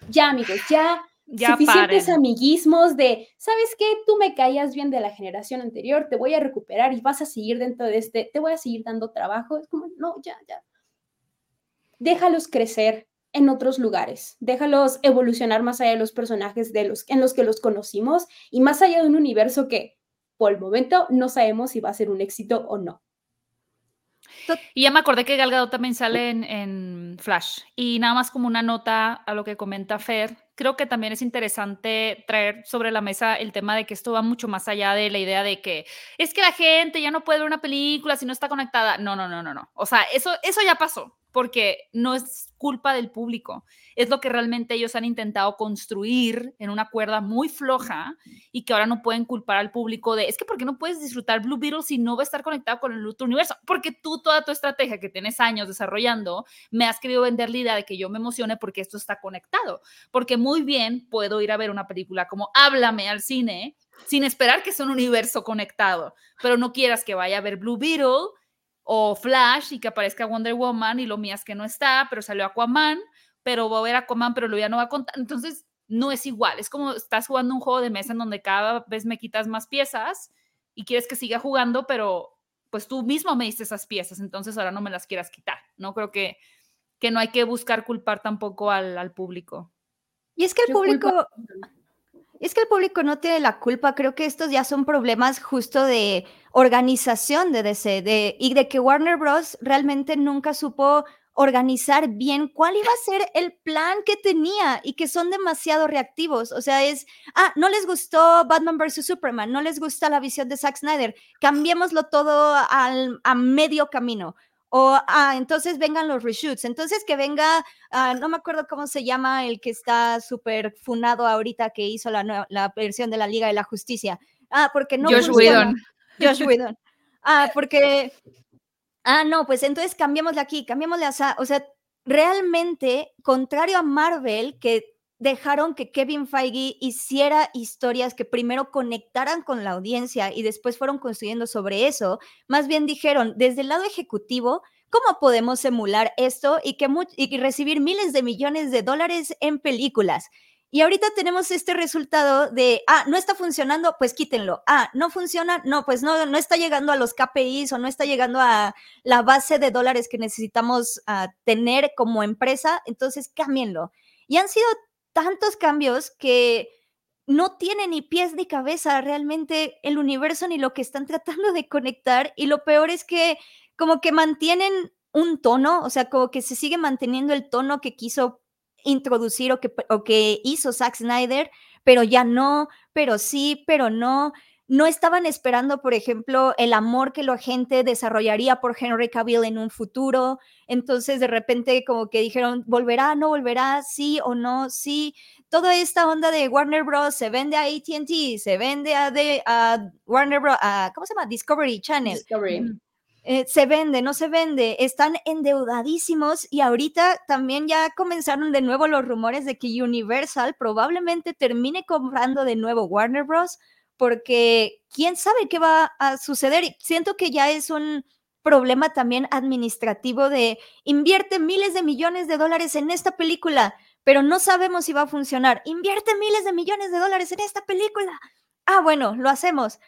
ya amigos, ya suficientes amiguismos de, ¿sabes qué? Tú me caías bien de la generación anterior, te voy a recuperar y vas a seguir dentro de este, te voy a seguir dando trabajo. Es como, no, ya, ya. Déjalos crecer, en otros lugares. Déjalos evolucionar más allá de los personajes de los, en los que los conocimos y más allá de un universo que por el momento no sabemos si va a ser un éxito o no. Y ya me acordé que Gal también sale en, en, Flash. Y nada más como una nota a lo que comenta Fer, creo que también es interesante traer sobre la mesa el tema de que esto va mucho más allá de la idea de que es que la gente ya no puede ver una película si no está conectada. No, no, no, no, no. O sea, eso, eso ya pasó porque no es culpa del público, es lo que realmente ellos han intentado construir en una cuerda muy floja y que ahora no pueden culpar al público de, es que ¿por qué no puedes disfrutar Blue Beetle si no va a estar conectado con el otro universo? Porque tú toda tu estrategia que tienes años desarrollando, me has querido vender la idea de que yo me emocione porque esto está conectado, porque muy bien puedo ir a ver una película como Háblame al cine sin esperar que sea un universo conectado, pero no quieras que vaya a ver Blue Beetle o Flash y que aparezca Wonder Woman y lo mías que no está, pero salió Aquaman, pero va a ver Aquaman, pero lo ya no va a contar. Entonces, no es igual. Es como estás jugando un juego de mesa en donde cada vez me quitas más piezas y quieres que siga jugando, pero pues tú mismo me diste esas piezas, entonces ahora no me las quieras quitar. No creo que, que no hay que buscar culpar tampoco al, al público. Y es que el público... Es que el público no tiene la culpa, creo que estos ya son problemas justo de organización de DC de, y de que Warner Bros. realmente nunca supo organizar bien cuál iba a ser el plan que tenía y que son demasiado reactivos. O sea, es, ah, no les gustó Batman vs. Superman, no les gusta la visión de Zack Snyder, cambiémoslo todo al, a medio camino. O, ah, entonces vengan los reshoots. Entonces que venga, ah, no me acuerdo cómo se llama el que está súper funado ahorita que hizo la, la, versión de la Liga de la Justicia. Ah, porque no. Josh Whedon. Josh Whedon. Ah, porque. Ah, no, pues entonces cambiémosle aquí, cambiémosle a. O sea, realmente, contrario a Marvel, que dejaron que Kevin Feige hiciera historias que primero conectaran con la audiencia y después fueron construyendo sobre eso. Más bien dijeron, desde el lado ejecutivo, ¿cómo podemos emular esto y, que y recibir miles de millones de dólares en películas? Y ahorita tenemos este resultado de, ah, no está funcionando, pues quítenlo. Ah, no funciona, no, pues no, no está llegando a los KPIs o no está llegando a la base de dólares que necesitamos uh, tener como empresa, entonces cámbienlo. Y han sido tantos cambios que no tiene ni pies ni cabeza realmente el universo ni lo que están tratando de conectar. Y lo peor es que como que mantienen un tono, o sea, como que se sigue manteniendo el tono que quiso introducir o que, o que hizo Zack Snyder, pero ya no, pero sí, pero no no estaban esperando, por ejemplo, el amor que la gente desarrollaría por Henry Cavill en un futuro. Entonces, de repente, como que dijeron, ¿volverá? ¿No volverá? ¿Sí o no? Sí. Toda esta onda de Warner Bros. se vende a ATT, se vende a, de, a Warner Bros. A, ¿Cómo se llama? Discovery Channel. Discovery. Eh, se vende, no se vende, están endeudadísimos y ahorita también ya comenzaron de nuevo los rumores de que Universal probablemente termine comprando de nuevo Warner Bros porque quién sabe qué va a suceder. Siento que ya es un problema también administrativo de invierte miles de millones de dólares en esta película, pero no sabemos si va a funcionar. Invierte miles de millones de dólares en esta película. Ah, bueno, lo hacemos.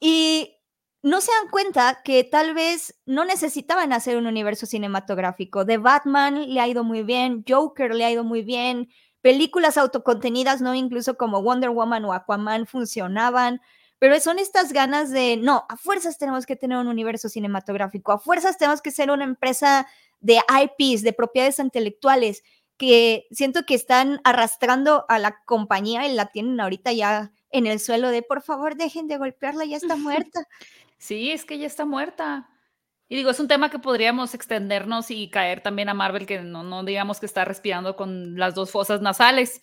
Y no se dan cuenta que tal vez no necesitaban hacer un universo cinematográfico. De Batman le ha ido muy bien, Joker le ha ido muy bien, películas autocontenidas, ¿no? Incluso como Wonder Woman o Aquaman funcionaban, pero son estas ganas de, no, a fuerzas tenemos que tener un universo cinematográfico, a fuerzas tenemos que ser una empresa de IPs, de propiedades intelectuales, que siento que están arrastrando a la compañía y la tienen ahorita ya en el suelo de, por favor, dejen de golpearla, ya está muerta. Sí, es que ya está muerta. Y digo, es un tema que podríamos extendernos y caer también a Marvel, que no, no digamos que está respirando con las dos fosas nasales,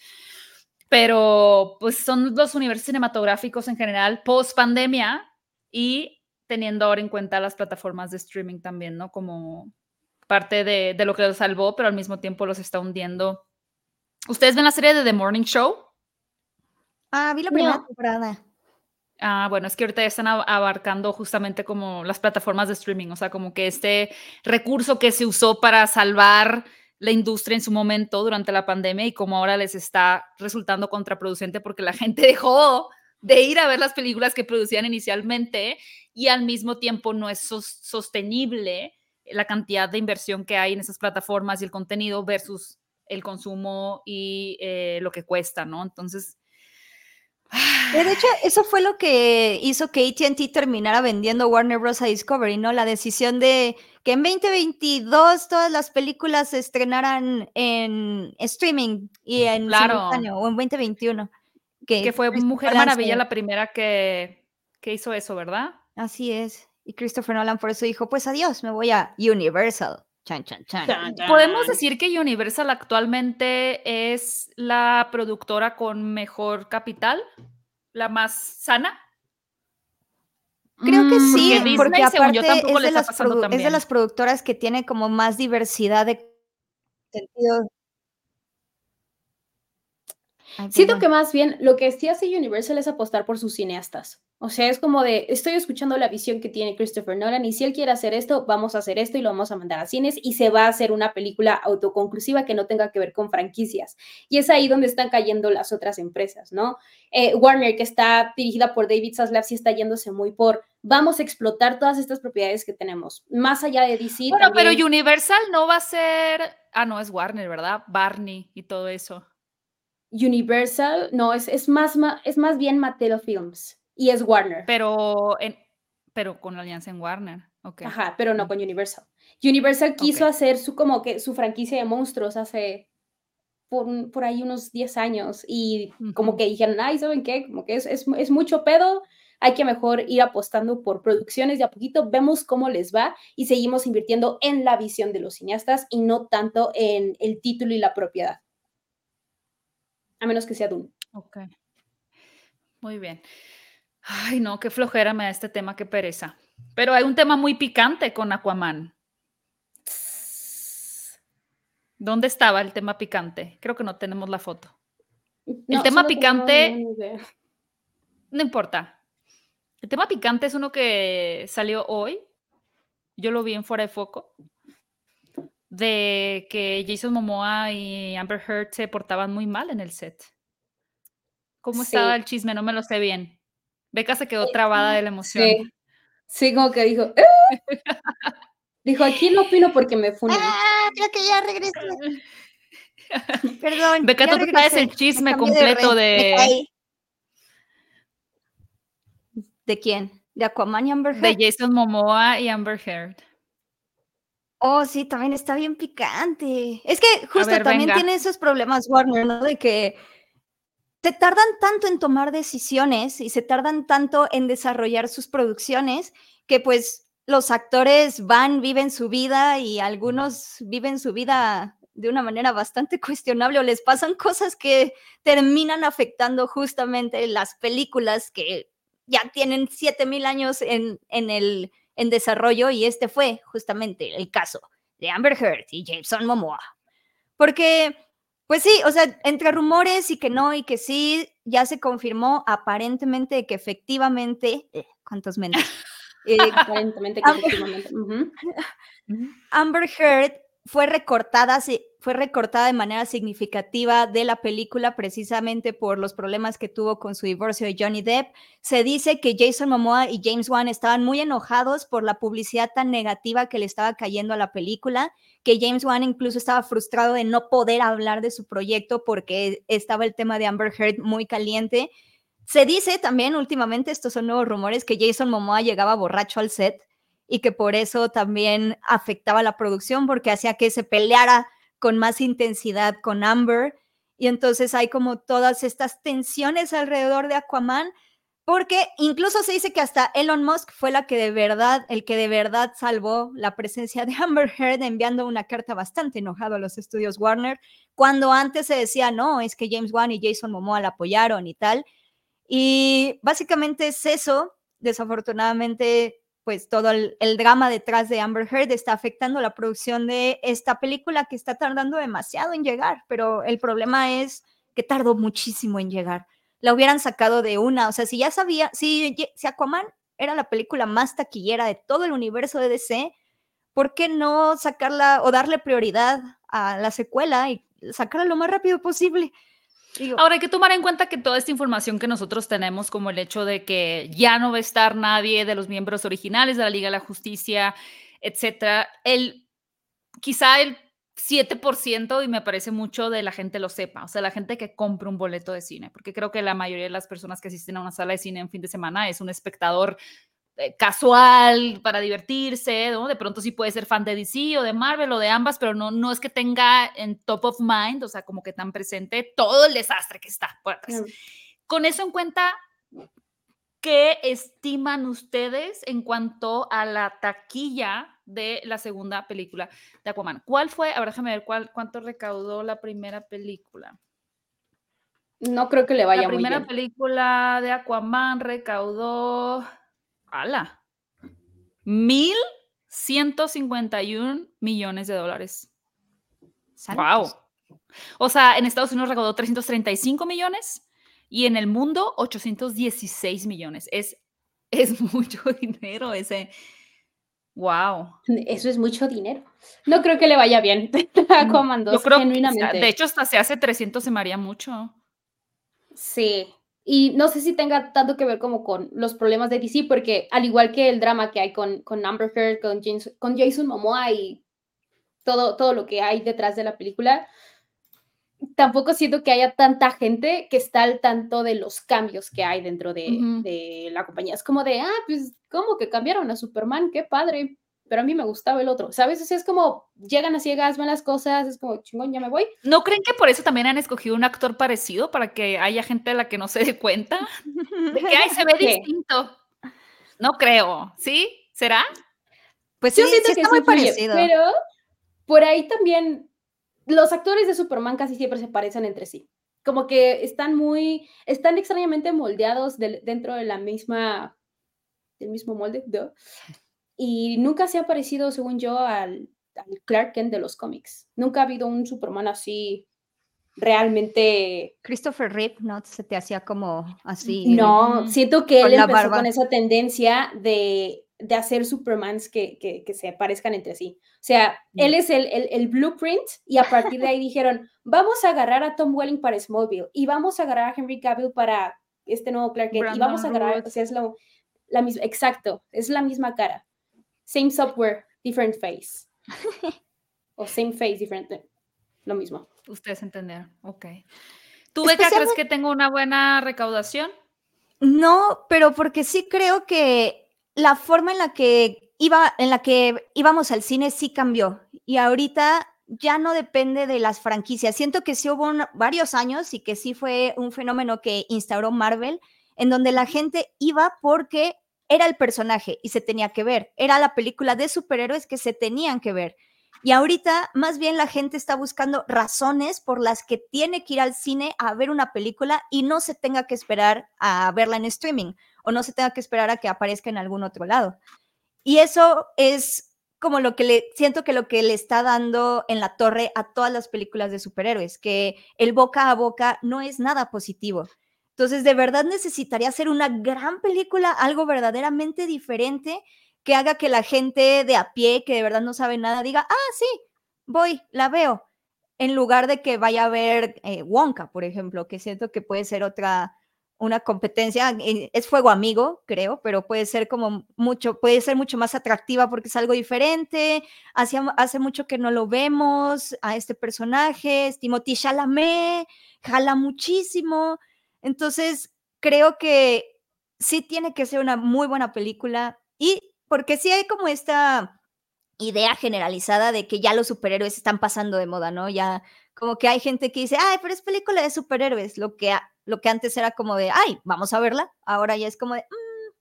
pero pues son los universos cinematográficos en general post pandemia y teniendo ahora en cuenta las plataformas de streaming también, ¿no? Como parte de, de lo que los salvó, pero al mismo tiempo los está hundiendo. ¿Ustedes ven la serie de The Morning Show? Ah, vi la primera temporada. Ah, bueno, es que ahorita ya están abarcando justamente como las plataformas de streaming, o sea, como que este recurso que se usó para salvar la industria en su momento durante la pandemia y como ahora les está resultando contraproducente porque la gente dejó de ir a ver las películas que producían inicialmente y al mismo tiempo no es sostenible la cantidad de inversión que hay en esas plataformas y el contenido versus el consumo y eh, lo que cuesta, ¿no? Entonces... De hecho, eso fue lo que hizo que ATT terminara vendiendo Warner Bros. a Discovery, ¿no? La decisión de que en 2022 todas las películas se estrenaran en streaming y en claro. o en 2021. Que, fue Mujer Maravilla la primera que, que hizo eso, ¿verdad? Así es. Y Christopher Nolan por eso dijo, pues adiós, me voy a Universal. Chan, chan, chan. Podemos decir que Universal actualmente es la productora con mejor capital, la más sana. Creo que mm, sí, porque, porque aparte yo, tampoco es, de las es de las productoras que tiene como más diversidad de sentido Siento que más bien lo que sí hace Universal es apostar por sus cineastas. O sea, es como de, estoy escuchando la visión que tiene Christopher Nolan y si él quiere hacer esto, vamos a hacer esto y lo vamos a mandar a cines y se va a hacer una película autoconclusiva que no tenga que ver con franquicias. Y es ahí donde están cayendo las otras empresas, ¿no? Eh, Warner, que está dirigida por David Zaslav, sí está yéndose muy por, vamos a explotar todas estas propiedades que tenemos. Más allá de DC. Bueno, pero Universal no va a ser, ah, no, es Warner, ¿verdad? Barney y todo eso. Universal, no, es, es, más, es más bien Mattel Films y es Warner. Pero, en, pero con la alianza en Warner. Okay. Ajá, pero no con Universal. Universal quiso hacer su como que su franquicia de monstruos hace por, por ahí unos 10 años y como que dijeron, ay, ¿saben qué? Como que es, es, es, mucho pedo, hay que mejor ir apostando por producciones de a poquito, vemos cómo les va y seguimos invirtiendo en la visión de los cineastas y no tanto en el título y la propiedad a menos que sea Dune. Ok. Muy bien. Ay, no, qué flojera me da este tema, qué pereza. Pero hay un tema muy picante con Aquaman. ¿Dónde estaba el tema picante? Creo que no tenemos la foto. el tema picante. No importa. El tema picante es uno que salió hoy. Yo lo vi en fuera de foco de que Jason Momoa y Amber Heard se portaban muy mal en el set. ¿Cómo estaba el chisme? No me lo sé bien. Beca se quedó trabada de la emoción. Sí, como que dijo, ¡Ah!". dijo, aquí no opino porque me funen. Ah, creo que ya regresé. Perdón. Beca, tú traes el chisme completo de... de... quién? ¿De Aquaman y Amber Heard? De Jason Momoa y Amber Heard. Oh, sí, también está bien picante. Es que justo también tiene esos problemas Warner, ¿no? De que se tardan tanto en tomar decisiones y se tardan tanto en desarrollar sus producciones que pues los actores van, viven su vida y algunos viven su vida de una manera bastante cuestionable o les pasan cosas que terminan afectando justamente las películas que ya tienen 7000 años en, en el en desarrollo y este fue justamente el caso de Amber Heard y Jameson Momoa. Porque, pues sí, o sea, entre rumores y que no y que sí, ya se confirmó aparentemente que efectivamente, eh, ¿cuántos menos? Eh, aparentemente que efectivamente. Amber Heard fue recortada, fue recortada de manera significativa de la película precisamente por los problemas que tuvo con su divorcio de Johnny Depp. Se dice que Jason Momoa y James Wan estaban muy enojados por la publicidad tan negativa que le estaba cayendo a la película, que James Wan incluso estaba frustrado de no poder hablar de su proyecto porque estaba el tema de Amber Heard muy caliente. Se dice también últimamente, estos son nuevos rumores, que Jason Momoa llegaba borracho al set y que por eso también afectaba la producción porque hacía que se peleara con más intensidad con Amber. Y entonces hay como todas estas tensiones alrededor de Aquaman, porque incluso se dice que hasta Elon Musk fue la que de verdad, el que de verdad salvó la presencia de Amber Heard enviando una carta bastante enojada a los estudios Warner, cuando antes se decía, no, es que James Wan y Jason Momoa la apoyaron y tal. Y básicamente es eso. Desafortunadamente, pues todo el, drama detrás de Amber Heard está afectando la producción de esta película que está tardando demasiado en llegar, pero el problema es que tardó muchísimo en llegar. La hubieran sacado de una, o sea, si ya sabía, si, si Aquaman era la película más taquillera de todo el universo de DC, ¿por qué no sacarla o darle prioridad a la secuela y sacarla lo más rápido posible? Ahora hay que tomar en cuenta que toda esta información que nosotros tenemos, como el hecho de que ya no va a estar nadie de los miembros originales de la Liga de la Justicia, etcétera, el, quizá el 7% y me parece mucho de la gente lo sepa, o sea, la gente que compra un boleto de cine, porque creo que la mayoría de las personas que asisten a una sala de cine en fin de semana es un espectador casual para divertirse, ¿no? De pronto sí puede ser fan de DC o de Marvel o de ambas, pero no, no es que tenga en top of mind, o sea, como que tan presente todo el desastre que está por atrás. Con eso en cuenta, ¿qué estiman ustedes en cuanto a la taquilla de la segunda película de Aquaman. ¿Cuál fue? Ahora déjame ver cuál, cuánto recaudó la primera película. No creo que le vaya La muy primera bien. película de Aquaman recaudó. ¡Hala! 1.151 millones de dólares. ¡Wow! O sea, en Estados Unidos recaudó 335 millones y en el mundo 816 millones. Es, es mucho dinero ese. ¡Wow! Eso es mucho dinero. No creo que le vaya bien a Aquaman 2, Yo creo que, genuinamente. de hecho, hasta se hace 300 se me haría mucho. Sí. Y no sé si tenga tanto que ver como con los problemas de DC, porque al igual que el drama que hay con, con Amber Heard, con, James- con Jason Momoa y todo, todo lo que hay detrás de la película, tampoco siento que haya tanta gente que está al tanto de los cambios que hay dentro de, de la compañía. Es como de, ah, pues, ¿cómo que cambiaron a Superman? Qué padre. Pero a mí me gustaba el otro, ¿sabes? O sea, es como llegan a ciegas, ven las cosas, es como chingón, ya me voy. ¿No creen que por eso también han escogido un actor parecido para que haya gente a la que no se dé cuenta de que ay, se ve ¿Qué? distinto? No creo, ¿sí? ¿Será? Pues sí, Yo siento sí que está sí muy parecido. pero por ahí también los actores de Superman casi siempre se parecen entre sí. Como que están muy, están extrañamente moldeados dentro de la misma, del mismo molde, duh. Y nunca se ha parecido, según yo, al, al Clark Kent de los cómics. Nunca ha habido un Superman así realmente. Christopher Reeve, ¿no? Se te hacía como así. No, Ujú. siento que él empezó barba. con esa tendencia de, de hacer Supermans que, que, que se parezcan entre sí. O sea, Mm. él es el, el, el blueprint y a partir de ahí dijeron, vamos a agarrar a Tom Welling para Smallville y vamos a agarrar a Henry Cavill para este nuevo Clark Kent y vamos a agarrar, o sea, es lo, la misma, exacto, es la misma cara. Same software, different face. o same face, different, lo mismo. Ustedes entendieron, ok. ¿Tú, Beca, crees Especialmente- que tengo una buena recaudación? No, pero porque sí creo que la forma en la que iba, en la que íbamos al cine sí cambió. Y ahorita ya no depende de las franquicias. Siento que sí hubo un- varios años y que sí fue un fenómeno que instauró Marvel, en donde la gente iba porque era el personaje y se tenía que ver. Era la película de superhéroes que se tenían que ver. Y ahorita más bien la gente está buscando razones por las que tiene que ir al cine a ver una película y no se tenga que esperar a verla en streaming o no se tenga que esperar a que aparezca en algún otro lado. Y eso es como lo que le siento que lo que le está dando en la torre a todas las películas de superhéroes, que el boca a boca no es nada positivo. Entonces, de verdad necesitaría hacer una gran película, algo verdaderamente diferente que haga que la gente de a pie, que de verdad no sabe nada, diga, ah, sí, voy, la veo, en lugar de que vaya a ver eh, Wonka, por ejemplo, que siento que puede ser otra, una competencia, eh, es fuego amigo, creo, pero puede ser como mucho, puede ser mucho más atractiva porque es algo diferente, hace, hace mucho que no lo vemos a este personaje, es Timothy Chalamet, jala muchísimo, entonces creo que sí tiene que ser una muy buena película y porque sí hay como esta idea generalizada de que ya los superhéroes están pasando de moda, ¿no? Ya como que hay gente que dice, ay, pero es película de superhéroes, lo que, lo que antes era como de, ay, vamos a verla, ahora ya es como de, "Mm,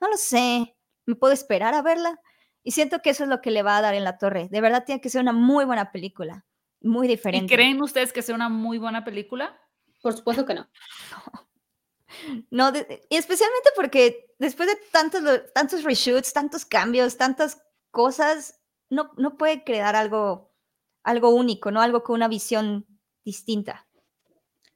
no lo sé, me puedo esperar a verla. Y siento que eso es lo que le va a dar en la torre. De verdad tiene que ser una muy buena película, muy ¿Y diferente. creen ustedes que sea una muy buena película? Por supuesto que no. No, de- y especialmente porque después de tantos, tantos reshoots, tantos cambios, tantas cosas, no, no puede crear algo, algo único, ¿no? Algo con una visión distinta.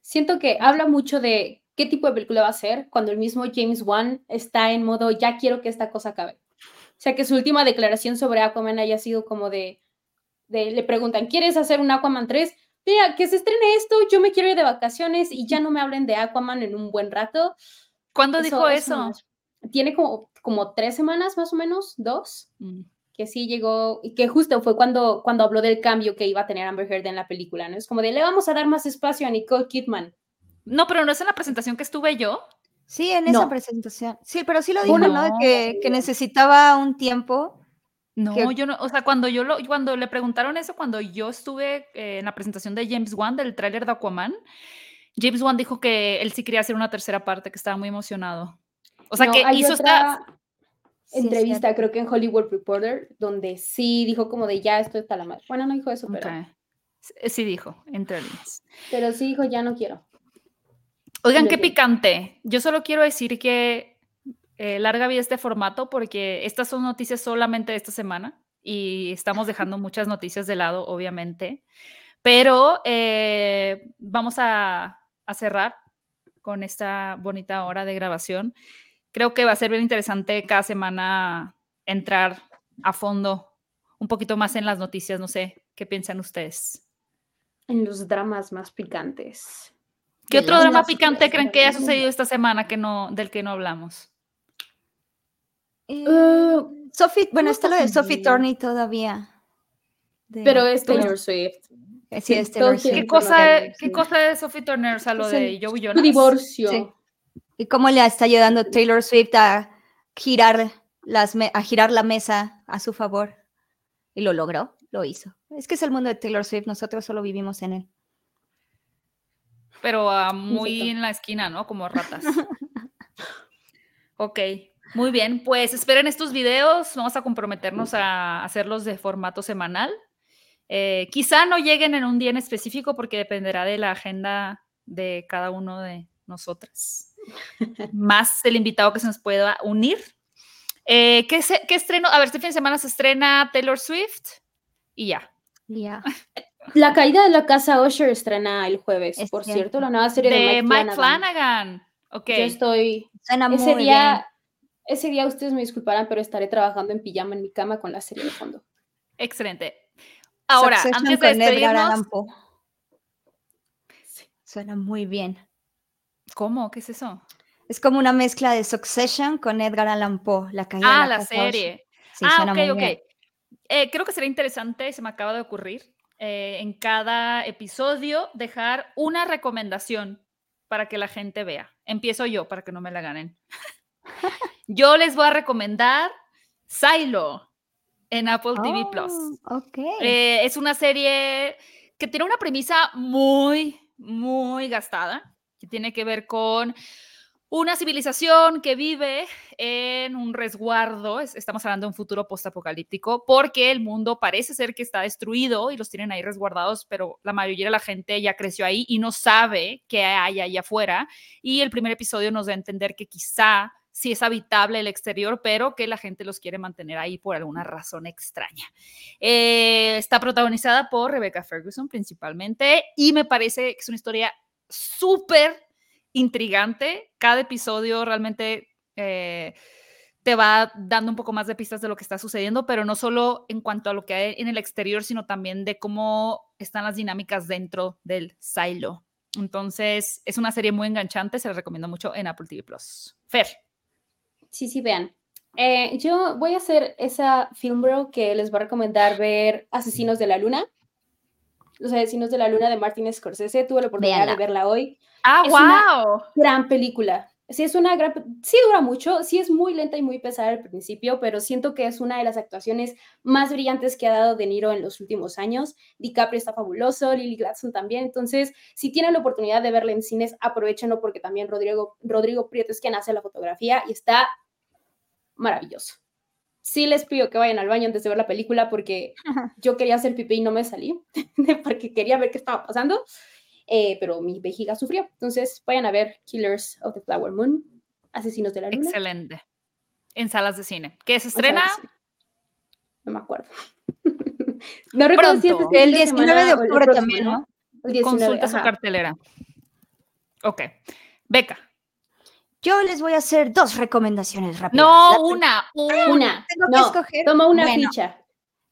Siento que habla mucho de qué tipo de película va a ser cuando el mismo James Wan está en modo ya quiero que esta cosa acabe. O sea, que su última declaración sobre Aquaman haya sido como de, de le preguntan, ¿quieres hacer un Aquaman 3? Mira, que se estrene esto, yo me quiero ir de vacaciones y ya no me hablen de Aquaman en un buen rato. ¿Cuándo Eso- dijo eso eso? no es- Tiene como, como tres semanas más o menos, dos, Mm. que sí llegó, y que justo fue cuando, cuando habló del cambio que iba a tener Amber Heard en la película, ¿no? Es como de, le vamos a dar más espacio a Nicole Kidman. No, pero no es en la presentación que estuve yo. Sí, en esa presentación. Sí, pero sí lo dijo, ¿no? que, que, necesitaba un tiempo. No, yo no, o sea, cuando yo lo, cuando le preguntaron eso, cuando yo estuve eh, en la presentación de James Wan, del tráiler de Aquaman, James Wan dijo que él sí quería hacer una tercera parte, que estaba muy emocionado. O sea, que hizo esta entrevista, creo que en Hollywood Reporter, donde sí dijo como de ya esto está la madre. Bueno, no dijo eso, pero. Sí dijo, entre líneas. Pero sí dijo, ya no quiero. Oigan, qué picante. Yo solo quiero decir que eh, larga vida este formato porque estas son noticias solamente de esta semana y estamos dejando muchas noticias de lado, obviamente. Pero eh, vamos a, a cerrar con esta bonita hora de grabación creo que va a ser bien interesante cada semana entrar a fondo un poquito más en las noticias. No sé, ¿qué piensan ustedes? En los dramas más picantes. ¿Qué otro drama picante creen que haya sucedido esta semana que no, del que no hablamos? Eh, uh, Sophie, bueno, está lo de Sophie Turney todavía. Pero es Taylor Swift. Sí, es Taylor Swift. ¿Qué cosa, ¿Qué cosa de Sophie Turner? O sea, lo de Joe Jonas. divorcio y cómo le está ayudando Taylor Swift a girar, las a girar la mesa a su favor. Y lo logró, lo hizo. Es que es el mundo de Taylor Swift, nosotros solo vivimos en él. Pero uh, muy en la esquina, ¿no? Como ratas. ok, muy bien. Pues esperen estos videos, vamos a comprometernos a hacerlos de formato semanal. Eh, quizá no lleguen en un día en específico porque dependerá de la agenda de cada uno de nosotras más el invitado que se nos pueda unir. Eh, ¿qué, estreno? A ver, este fin de semana se estrena Taylor Swift y ya. Ya. La caída de la casa Usher estrena el jueves, por cierto, la nueva serie de, Mike, Flanagan. Yo estoy. ese día, ese día ustedes me disculparán, pero estaré trabajando en pijama en mi cama con la serie de fondo. Excelente. Ahora, antes de despedirnos. Suena muy bien. ¿Cómo? ¿Qué es eso? Es como una mezcla de Succession con Edgar Allan Poe, la caída Ah, de la, la serie. ah, ok, ok. Eh, creo que sería interesante, se me acaba de ocurrir, eh, en cada episodio dejar una recomendación para que la gente vea. Empiezo yo para que no me la ganen. yo les voy a recomendar Silo en Apple TV Plus. Oh, ok. Eh, es una serie que tiene una premisa muy, muy gastada que tiene que ver con una civilización que vive en un resguardo, estamos hablando de un futuro postapocalíptico, porque el mundo parece ser que está destruido y los tienen ahí resguardados, pero la mayoría de la gente ya creció ahí y no sabe qué hay allá afuera. Y el primer episodio nos da a entender que quizá sí es habitable el exterior, pero que la gente los quiere mantener ahí por alguna razón extraña. Eh, está protagonizada por Rebecca Ferguson principalmente y me parece que es una historia súper intrigante. Cada episodio realmente eh, te va dando un poco más de pistas de lo que está sucediendo, pero no solo en cuanto a lo que hay en el exterior, sino también de cómo están las dinámicas dentro del silo. Entonces, es una serie muy enganchante, se la recomiendo mucho en Apple TV Plus. Fer. Sí, sí, vean. Eh, yo voy a hacer esa film bro que les va a recomendar ver Asesinos de la Luna. Los Asesinos de la Luna de Martin Scorsese. Tuve la oportunidad de verla hoy. Ah, es wow. gran película. Sí, es una gran, sí dura mucho, sí es muy lenta y muy pesada al principio, pero siento que es una de las actuaciones más brillantes que ha dado De Niro en los últimos años. DiCaprio está fabuloso, Lily Gladstone también. Entonces, si tienen la oportunidad de verla en cines, aprovechenlo porque también Rodrigo, Rodrigo Prieto es quien hace la fotografía y está maravilloso sí les pido que vayan al baño antes de ver la película porque yo quería hacer pipí y no me salí, porque quería ver qué estaba pasando, eh, pero mi vejiga sufrió. Entonces vayan a ver Killers of the Flower Moon, Asesinos de la Luna. Excelente. En salas de cine. ¿Qué se estrena? No me acuerdo. no recuerdo si es el 19 de octubre también, ¿no? Consulta su cartelera. Ok. Beca. Yo les voy a hacer dos recomendaciones rápidas. No, una, una. Tengo que escoger. Toma una ficha.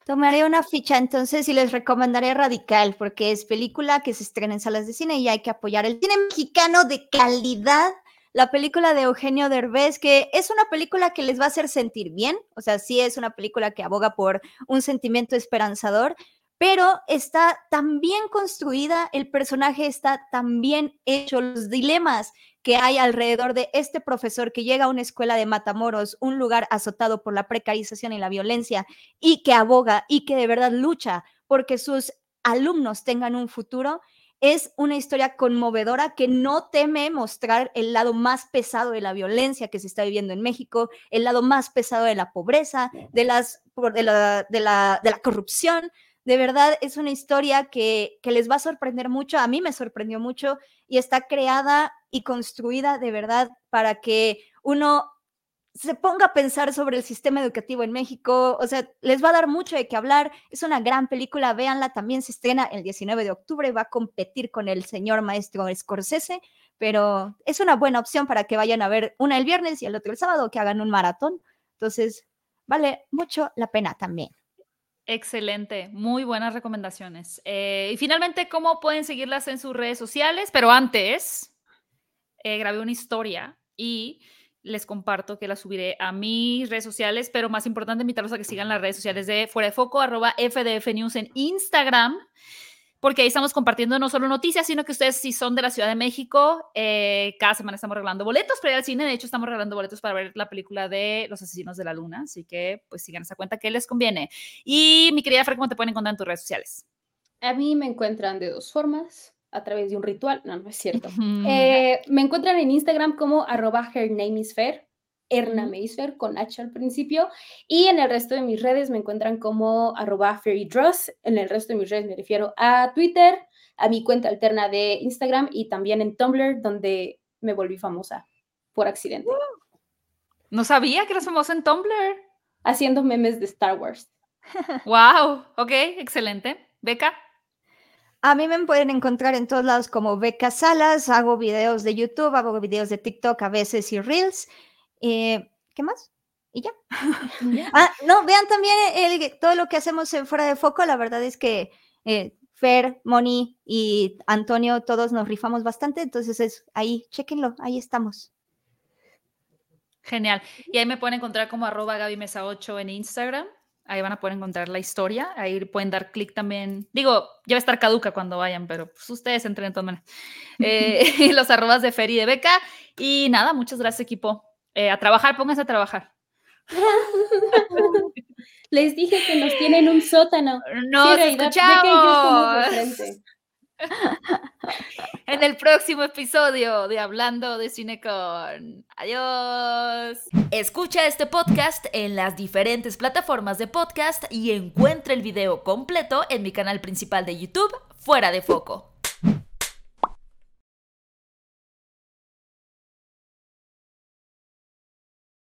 Tomaré una ficha entonces y les recomendaré Radical, porque es película que se estrena en salas de cine y hay que apoyar el cine mexicano de calidad la película de Eugenio Derbez, que es una película que les va a hacer sentir bien, o sea, sí es una película que aboga por un sentimiento esperanzador, pero está tan bien construida, el personaje está tan bien hecho, los dilemas que hay alrededor de este profesor que llega a una escuela de Matamoros, un lugar azotado por la precarización y la violencia, y que aboga y que de verdad lucha porque sus alumnos tengan un futuro, es una historia conmovedora que no teme mostrar el lado más pesado de la violencia que se está viviendo en México, el lado más pesado de la pobreza, de, las, de, la, de, la, de la corrupción. De verdad es una historia que, que les va a sorprender mucho. A mí me sorprendió mucho y está creada y construida de verdad para que uno se ponga a pensar sobre el sistema educativo en México, o sea, les va a dar mucho de qué hablar, es una gran película, véanla, también se estrena el 19 de octubre, va a competir con el señor maestro Scorsese, pero es una buena opción para que vayan a ver una el viernes y el otro el sábado, que hagan un maratón, entonces vale mucho la pena también. Excelente, muy buenas recomendaciones. Eh, y finalmente, ¿cómo pueden seguirlas en sus redes sociales? Pero antes, eh, grabé una historia y les comparto que la subiré a mis redes sociales, pero más importante, invitarlos a que sigan las redes sociales de Fuera de Foco, arroba FDF News en Instagram, porque ahí estamos compartiendo no solo noticias, sino que ustedes si son de la Ciudad de México, eh, cada semana estamos regalando boletos para ir al cine, de hecho estamos regalando boletos para ver la película de Los Asesinos de la Luna, así que pues sigan esa cuenta que les conviene. Y mi querida Fer, ¿cómo te pueden encontrar en tus redes sociales? A mí me encuentran de dos formas a través de un ritual. No, no es cierto. Eh, me encuentran en Instagram como arroba her name is Fair, Erna Meisfer con H al principio. Y en el resto de mis redes me encuentran como arroba Fairy Dross. En el resto de mis redes me refiero a Twitter, a mi cuenta alterna de Instagram y también en Tumblr, donde me volví famosa por accidente. No sabía que eras famosa en Tumblr. Haciendo memes de Star Wars. wow, ok, excelente. Beca. A mí me pueden encontrar en todos lados como Beca Salas, hago videos de YouTube, hago videos de TikTok a veces y Reels. Eh, ¿Qué más? Y ya. ah, no, vean también el, todo lo que hacemos en Fuera de Foco. La verdad es que eh, Fer, Moni y Antonio, todos nos rifamos bastante. Entonces es ahí, chequenlo, ahí estamos. Genial. Y ahí me pueden encontrar como arroba Gaby Mesa 8 en Instagram. Ahí van a poder encontrar la historia. Ahí pueden dar clic también. Digo, ya va a estar caduca cuando vayan, pero pues ustedes entren en todas eh, los arrobas de Fer y de Beca. Y nada, muchas gracias, equipo. Eh, a trabajar, pónganse a trabajar. Les dije que nos tienen un sótano. Nos escuchamos. en el próximo episodio de Hablando de Cinecon. Adiós. Escucha este podcast en las diferentes plataformas de podcast y encuentra el video completo en mi canal principal de YouTube, Fuera de Foco.